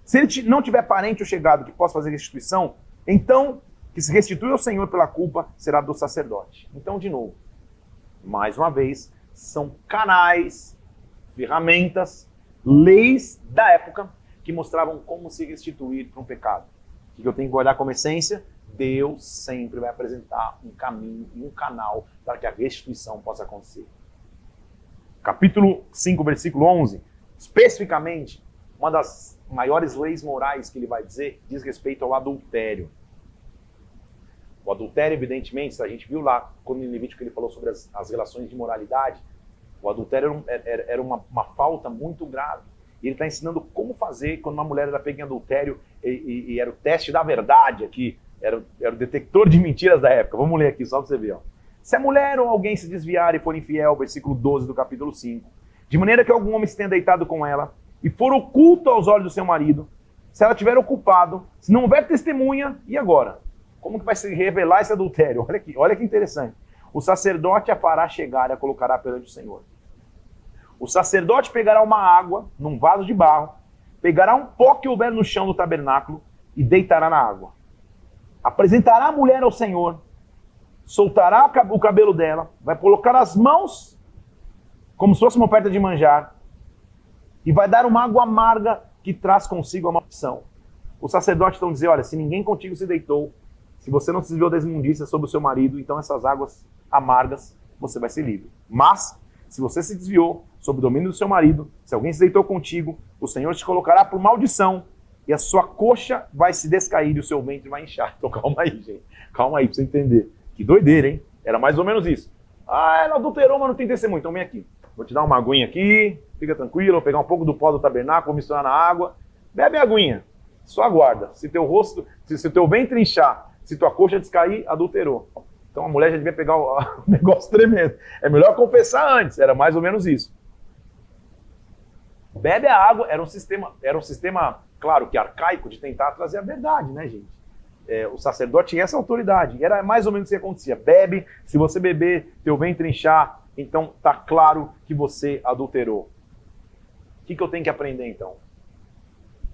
Se ele não tiver parente ou chegado que possa fazer restituição, então que se restitui ao Senhor pela culpa será do sacerdote. Então, de novo, mais uma vez, são canais, ferramentas, leis da época que mostravam como se restituir para um pecado. O que eu tenho que olhar como essência? Deus sempre vai apresentar um caminho e um canal para que a restituição possa acontecer. Capítulo 5, versículo 11, especificamente, uma das maiores leis morais que ele vai dizer diz respeito ao adultério. O adultério, evidentemente, a gente viu lá, quando em Levítico ele falou sobre as, as relações de moralidade, o adultério era, era, uma, uma falta muito grave. E ele está ensinando como fazer quando uma mulher era pega em adultério e, e, e, era o teste da verdade aqui, era, era o detector de mentiras da época. Vamos ler aqui só para você ver. Ó. Se a mulher ou alguém se desviar e for infiel, versículo 12 do capítulo 5, de maneira que algum homem se tenha deitado com ela e for oculto aos olhos do seu marido, se ela tiver ocupado, se não houver testemunha, e agora? Como que vai se revelar esse adultério? Olha aqui, olha que interessante. O sacerdote a fará chegar e a colocará perante o Senhor. O sacerdote pegará uma água num vaso de barro, pegará um pó que houver no chão do tabernáculo e deitará na água. Apresentará a mulher ao Senhor, soltará o cabelo dela, vai colocar as mãos como se fosse uma oferta de manjar e vai dar uma água amarga que traz consigo a maldição. O sacerdote então dizer, olha, se ninguém contigo se deitou, se você não se desviou da imundícia sobre o seu marido, então essas águas amargas você vai ser livre. Mas, se você se desviou sob o domínio do seu marido, se alguém se deitou contigo, o Senhor te colocará por maldição e a sua coxa vai se descair e o seu ventre vai inchar. Então [laughs] calma aí, gente. Calma aí pra você entender. Que doideira, hein? Era mais ou menos isso. Ah, ela adulterou, mas não tem testemunho. Então vem aqui. Vou te dar uma aguinha aqui, fica tranquilo, vou pegar um pouco do pó do tabernáculo, vou misturar na água. Bebe a aguinha. Só aguarda. Se teu rosto, se, se teu ventre inchar, se tua coxa descair, adulterou. Então a mulher já devia pegar [laughs] o negócio tremendo. É melhor confessar antes, era mais ou menos isso. Bebe a água, era um sistema, era um sistema, claro que arcaico, de tentar trazer a verdade, né, gente? É, o sacerdote tinha essa autoridade. Era mais ou menos o que acontecia. Bebe, se você beber, teu ventre inchar, então tá claro que você adulterou. Que, que eu tenho que aprender então?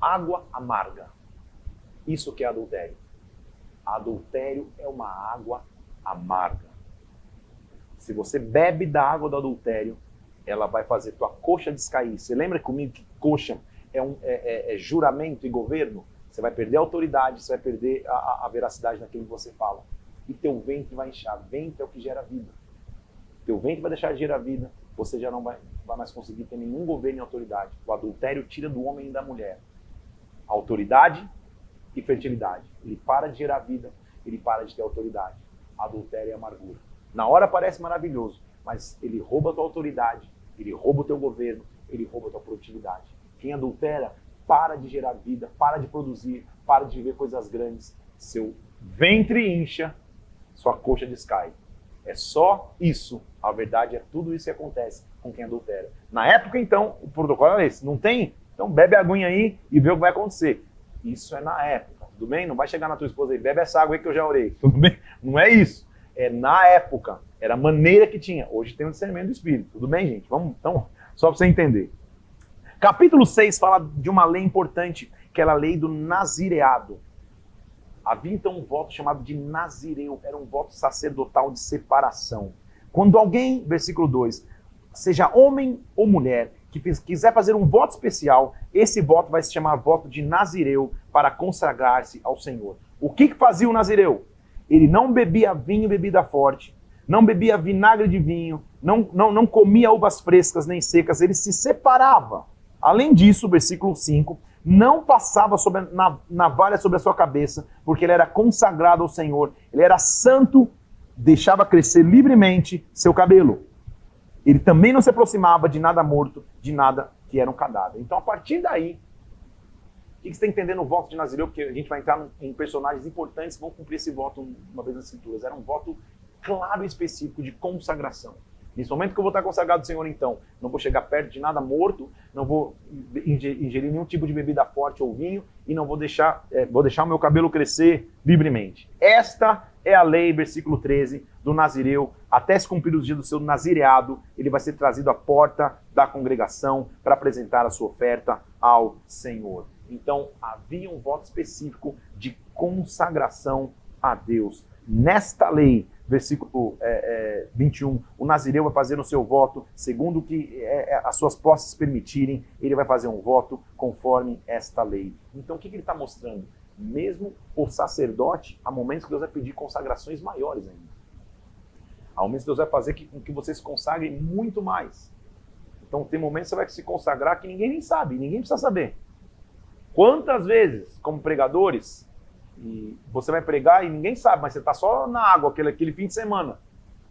Água amarga. Isso que é adultério. Adultério é uma água amarga. Se você bebe da água do adultério, ela vai fazer tua coxa descair. Você lembra comigo que coxa é, um, é, é, é juramento e governo? Você vai perder a autoridade, você vai perder a, a, veracidade naquilo que você fala. E teu ventre vai inchar. Ventre é o que gera vida. Teu ventre vai deixar de gerar vida. Você já não vai, vai mais conseguir ter nenhum governo e autoridade. O adultério tira do homem e da mulher autoridade e fertilidade. Ele para de gerar vida, ele para de ter autoridade. Adultério é amargura. Na hora parece maravilhoso, mas ele rouba a tua autoridade, ele rouba o teu governo, ele rouba a tua produtividade. Quem adultera para de gerar vida, para de produzir, para de viver coisas grandes. Seu ventre incha, sua coxa descai. É só isso. A verdade é tudo isso que acontece com quem adultera. Na época, então, o protocolo é esse. Não tem? Então bebe a aguinha aí e vê o que vai acontecer. Isso é na época, tudo bem? Não vai chegar na tua esposa e bebe essa água aí que eu já orei, [laughs] tudo bem? Não é isso. É na época. Era a maneira que tinha. Hoje tem o discernimento do Espírito. Tudo bem, gente? Vamos, então, só para você entender. Capítulo 6 fala de uma lei importante, que era a lei do nazireado. Havia então um voto chamado de nazireu, era um voto sacerdotal de separação. Quando alguém, versículo 2, seja homem ou mulher, que quiser fazer um voto especial, esse voto vai se chamar voto de nazireu para consagrar-se ao Senhor. O que, que fazia o nazireu? Ele não bebia vinho e bebida forte, não bebia vinagre de vinho, não, não, não comia uvas frescas nem secas, ele se separava. Além disso, versículo 5, não passava sobre a navalha sobre a sua cabeça, porque ele era consagrado ao Senhor, ele era santo, deixava crescer livremente seu cabelo. Ele também não se aproximava de nada morto, de nada que era um cadáver. Então, a partir daí, o que você está entendendo o voto de Nazireu? Porque a gente vai entrar em personagens importantes que vão cumprir esse voto uma vez nas cinturas. Era um voto claro e específico de consagração. Nesse momento que eu vou estar consagrado ao Senhor, então, não vou chegar perto de nada morto, não vou ingerir nenhum tipo de bebida forte ou vinho e não vou deixar, é, vou deixar o meu cabelo crescer livremente. Esta é a lei, versículo 13, do Nazireu. Até se cumprir os dias do seu nazireado, ele vai ser trazido à porta da congregação para apresentar a sua oferta ao Senhor. Então, havia um voto específico de consagração a Deus. Nesta lei, versículo é, é, 21, o Nazireu vai fazer o seu voto segundo o que é, é, as suas posses permitirem, ele vai fazer um voto conforme esta lei. Então o que, que ele está mostrando? Mesmo o sacerdote, há momentos que Deus vai pedir consagrações maiores ainda. Que Deus vai fazer que, que você se consagre muito mais. Então tem momentos que você vai se consagrar que ninguém nem sabe, ninguém precisa saber. Quantas vezes, como pregadores, você vai pregar e ninguém sabe, mas você está só na água aquele, aquele fim de semana.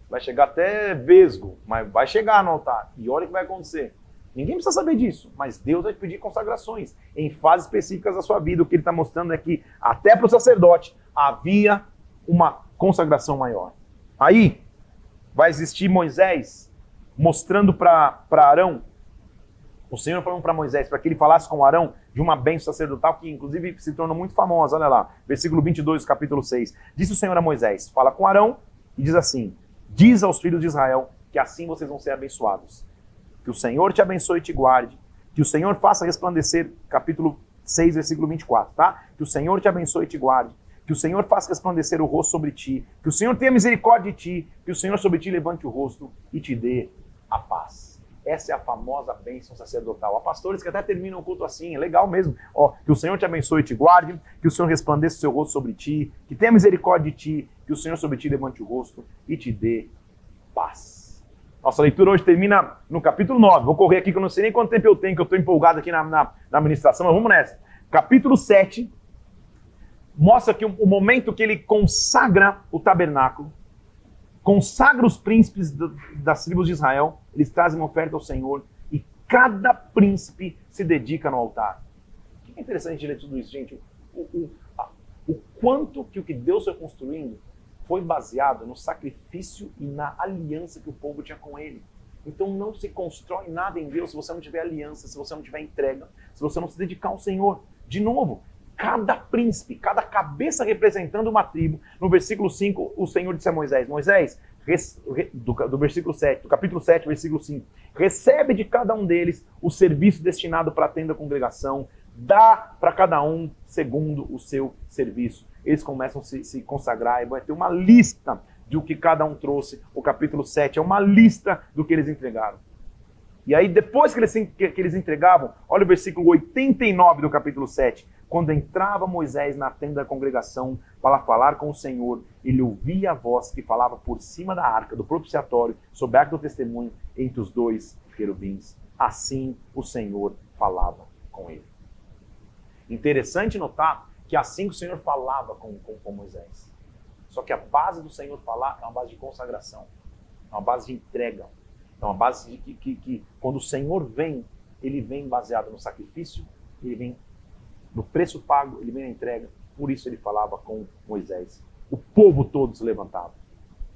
Vai chegar até vesgo, mas vai chegar no altar. E olha o que vai acontecer. Ninguém precisa saber disso, mas Deus vai te pedir consagrações em fases específicas da sua vida. O que ele está mostrando é que até para o sacerdote havia uma consagração maior. Aí vai existir Moisés mostrando para Arão o Senhor falou para Moisés para que ele falasse com Arão de uma bênção sacerdotal que inclusive se tornou muito famosa. Olha lá, versículo 22, capítulo 6. Disse o Senhor a Moisés: Fala com Arão e diz assim: Diz aos filhos de Israel que assim vocês vão ser abençoados. Que o Senhor te abençoe e te guarde. Que o Senhor faça resplandecer, capítulo 6, versículo 24, tá? Que o Senhor te abençoe e te guarde. Que o Senhor faça resplandecer o rosto sobre ti. Que o Senhor tenha misericórdia de ti. Que o Senhor sobre ti levante o rosto e te dê a paz. Essa é a famosa bênção sacerdotal. Há pastores que até terminam o culto assim, é legal mesmo. Ó, que o Senhor te abençoe e te guarde, que o Senhor resplandeça o seu rosto sobre ti, que tenha misericórdia de ti, que o Senhor sobre ti levante o rosto e te dê paz. Nossa leitura hoje termina no capítulo 9. Vou correr aqui que eu não sei nem quanto tempo eu tenho, que eu estou empolgado aqui na, na, na administração, mas vamos nessa. Capítulo 7 mostra que o, momento que ele consagra o tabernáculo, consagra os príncipes das tribos de Israel, eles trazem uma oferta ao Senhor e cada príncipe se dedica no altar. O que é interessante ler tudo isso, gente? O, o, o quanto que o que Deus foi construindo foi baseado no sacrifício e na aliança que o povo tinha com ele. Então não se constrói nada em Deus se você não tiver aliança, se você não tiver entrega, se você não se dedicar ao Senhor. De novo, cada príncipe, cada cabeça representando uma tribo. No versículo 5, o Senhor disse a Moisés: Moisés, do, do, versículo 7, do capítulo 7, versículo 5, recebe de cada um deles o serviço destinado para a tenda da congregação, dá para cada um segundo o seu serviço. Eles começam a se, se consagrar e vai ter uma lista do que cada um trouxe. O capítulo 7 é uma lista do que eles entregaram. E aí, depois que eles, que eles entregavam, olha o versículo 89 do capítulo 7. Quando entrava Moisés na tenda da congregação para falar com o Senhor, ele ouvia a voz que falava por cima da arca do propiciatório, sob a arca do testemunho, entre os dois querubins. Assim o Senhor falava com ele. Interessante notar que assim o Senhor falava com, com, com Moisés. Só que a base do Senhor falar é uma base de consagração, é uma base de entrega, é uma base de que, que, que quando o Senhor vem, ele vem baseado no sacrifício, ele vem no preço pago, ele vem na entrega. Por isso ele falava com Moisés. O povo todo se levantava.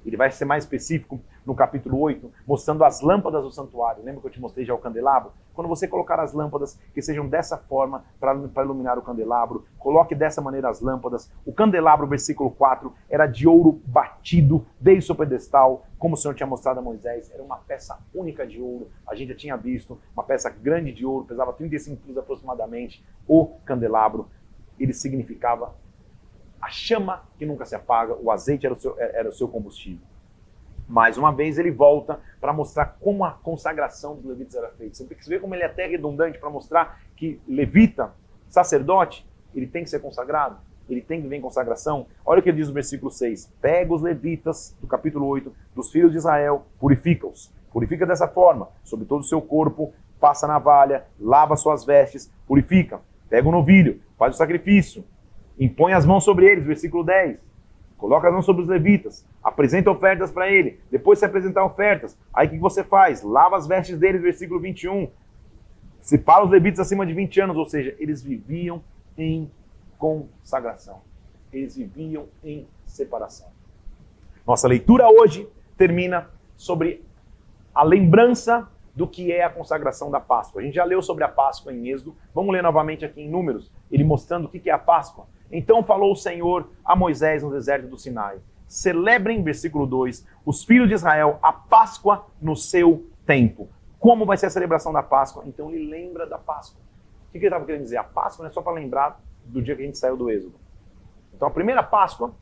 Ele vai ser mais específico no capítulo 8, mostrando as lâmpadas do santuário. Lembra que eu te mostrei já o candelabro? Quando você colocar as lâmpadas, que sejam dessa forma para iluminar o candelabro, coloque dessa maneira as lâmpadas. O candelabro, versículo 4, era de ouro batido desde o seu pedestal, como o Senhor tinha mostrado a Moisés. Era uma peça única de ouro. A gente já tinha visto uma peça grande de ouro, pesava 35 quilos aproximadamente. O candelabro, ele significava a chama que nunca se apaga, o azeite era o seu, era o seu combustível. Mais uma vez, ele volta para mostrar como a consagração dos levitas era feita. Você tem que ver como ele é até redundante para mostrar que levita, sacerdote, ele tem que ser consagrado, ele tem que vir em consagração. Olha o que ele diz no versículo 6. Pega os levitas, do capítulo 8, dos filhos de Israel, purifica-os. Purifica dessa forma, sobre todo o seu corpo, passa navalha, lava suas vestes, purifica. Pega o novilho, faz o sacrifício, impõe as mãos sobre eles, versículo 10. Coloca mãos sobre os levitas, apresenta ofertas para ele. Depois de se apresentar ofertas, aí o que você faz? Lava as vestes deles, versículo 21. Separa os levitas acima de 20 anos, ou seja, eles viviam em consagração. Eles viviam em separação. Nossa leitura hoje termina sobre a lembrança do que é a consagração da Páscoa. A gente já leu sobre a Páscoa em Êxodo. Vamos ler novamente aqui em Números, ele mostrando o que é a Páscoa. Então falou o Senhor a Moisés no deserto do Sinai: Celebrem, versículo 2, os filhos de Israel a Páscoa no seu tempo. Como vai ser a celebração da Páscoa? Então ele lembra da Páscoa. O que ele estava querendo dizer? A Páscoa não é só para lembrar do dia que a gente saiu do Êxodo. Então a primeira Páscoa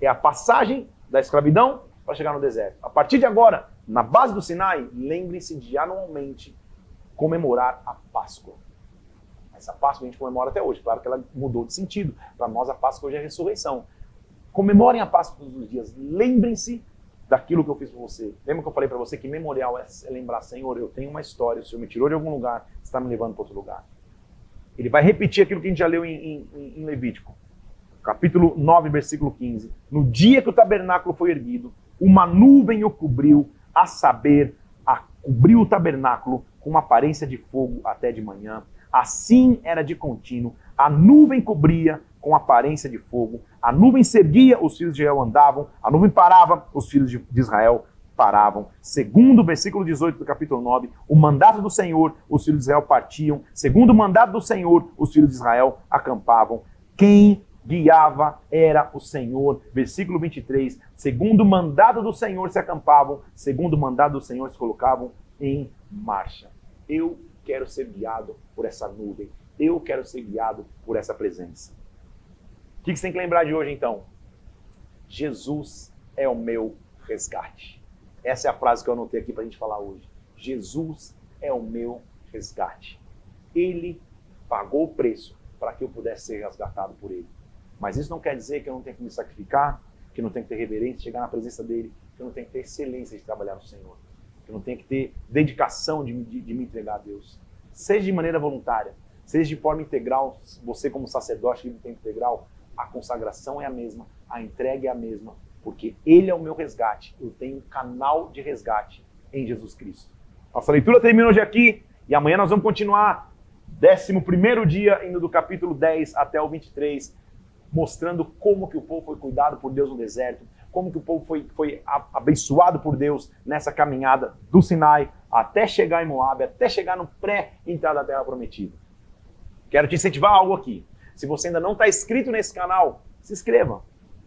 é a passagem da escravidão para chegar no deserto. A partir de agora, na base do Sinai, lembrem-se de anualmente comemorar a Páscoa. Essa Páscoa a gente comemora até hoje. Claro que ela mudou de sentido. Para nós, a Páscoa hoje é a ressurreição. Comemorem a Páscoa todos os dias. Lembrem-se daquilo que eu fiz por você. Lembra que eu falei para você que memorial é lembrar, Senhor, eu tenho uma história, o Senhor me tirou de algum lugar, está me levando para outro lugar. Ele vai repetir aquilo que a gente já leu em, em, em Levítico, capítulo 9, versículo 15. No dia que o tabernáculo foi erguido, uma nuvem o cobriu, a saber, a cobriu o tabernáculo com uma aparência de fogo até de manhã. Assim era de contínuo. A nuvem cobria com aparência de fogo. A nuvem seguia, os filhos de Israel andavam. A nuvem parava, os filhos de Israel paravam. Segundo o versículo 18 do capítulo 9, o mandato do Senhor, os filhos de Israel partiam. Segundo o mandato do Senhor, os filhos de Israel acampavam. Quem guiava era o Senhor. Versículo 23. Segundo o mandado do Senhor se acampavam, segundo o mandado do Senhor se colocavam em marcha. Eu quero ser guiado por essa nuvem. Eu quero ser guiado por essa presença. O que você tem que lembrar de hoje, então? Jesus é o meu resgate. Essa é a frase que eu anotei aqui para a gente falar hoje. Jesus é o meu resgate. Ele pagou o preço para que eu pudesse ser resgatado por ele. Mas isso não quer dizer que eu não tenho que me sacrificar, que eu não tenho que ter reverência, chegar na presença dele, que eu não tenho que ter excelência de trabalhar no Senhor, que eu não tenho que ter dedicação de, de, de me entregar a Deus. Seja de maneira voluntária, seja de forma integral, você como sacerdote de tempo integral, a consagração é a mesma, a entrega é a mesma, porque Ele é o meu resgate. Eu tenho um canal de resgate em Jesus Cristo. Nossa leitura termina hoje aqui e amanhã nós vamos continuar. 11 dia, indo do capítulo 10 até o 23, mostrando como que o povo foi cuidado por Deus no deserto, como que o povo foi, foi abençoado por Deus nessa caminhada do Sinai até chegar em Moab, até chegar no pré-entrada da Terra Prometida. Quero te incentivar algo aqui. Se você ainda não está inscrito nesse canal, se inscreva.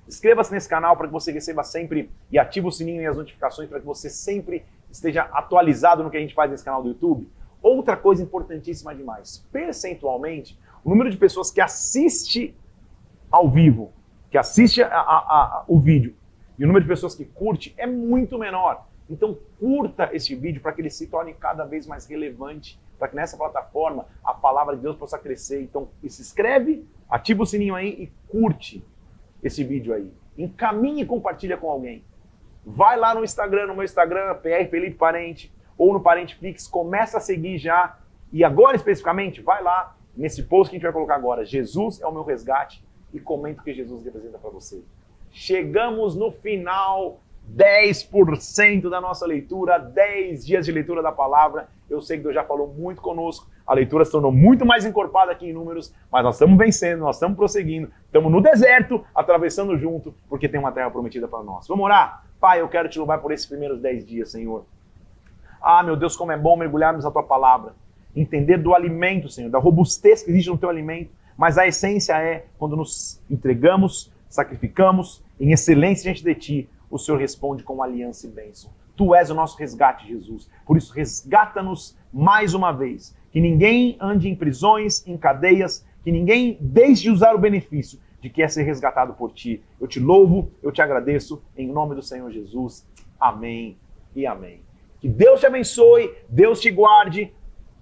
Inscreva-se nesse canal para que você receba sempre e ative o sininho e as notificações para que você sempre esteja atualizado no que a gente faz nesse canal do YouTube. Outra coisa importantíssima demais, percentualmente, o número de pessoas que assiste ao vivo, que assiste a, a, a, o vídeo, e o número de pessoas que curte é muito menor. Então curta esse vídeo para que ele se torne cada vez mais relevante para que nessa plataforma a palavra de Deus possa crescer. Então, se inscreve, ativa o sininho aí e curte esse vídeo aí. Encaminhe e compartilha com alguém. Vai lá no Instagram, no meu Instagram, PR Felipe Parente, ou no Parente Flix, começa a seguir já. E agora, especificamente, vai lá nesse post que a gente vai colocar agora. Jesus é o meu resgate e comenta o que Jesus representa para você. Chegamos no final 10% da nossa leitura, 10 dias de leitura da palavra. Eu sei que Deus já falou muito conosco, a leitura se tornou muito mais encorpada aqui em números, mas nós estamos vencendo, nós estamos prosseguindo, estamos no deserto, atravessando junto, porque tem uma terra prometida para nós. Vamos orar? Pai, eu quero te louvar por esses primeiros 10 dias, Senhor. Ah, meu Deus, como é bom mergulharmos na tua palavra, entender do alimento, Senhor, da robustez que existe no teu alimento, mas a essência é quando nos entregamos, sacrificamos em excelência diante de ti, o Senhor responde com aliança e bênção. Tu és o nosso resgate, Jesus. Por isso, resgata-nos mais uma vez. Que ninguém ande em prisões, em cadeias, que ninguém deixe de usar o benefício de que é ser resgatado por ti. Eu te louvo, eu te agradeço, em nome do Senhor Jesus. Amém e amém. Que Deus te abençoe, Deus te guarde.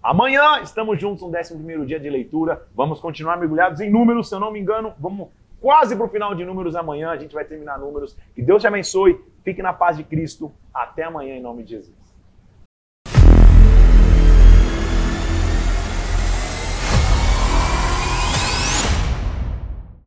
Amanhã estamos juntos no 11 dia de leitura. Vamos continuar mergulhados em números, se eu não me engano. Vamos quase para o final de números amanhã. A gente vai terminar números. Que Deus te abençoe. Fique na paz de Cristo. Até amanhã, em nome de Jesus.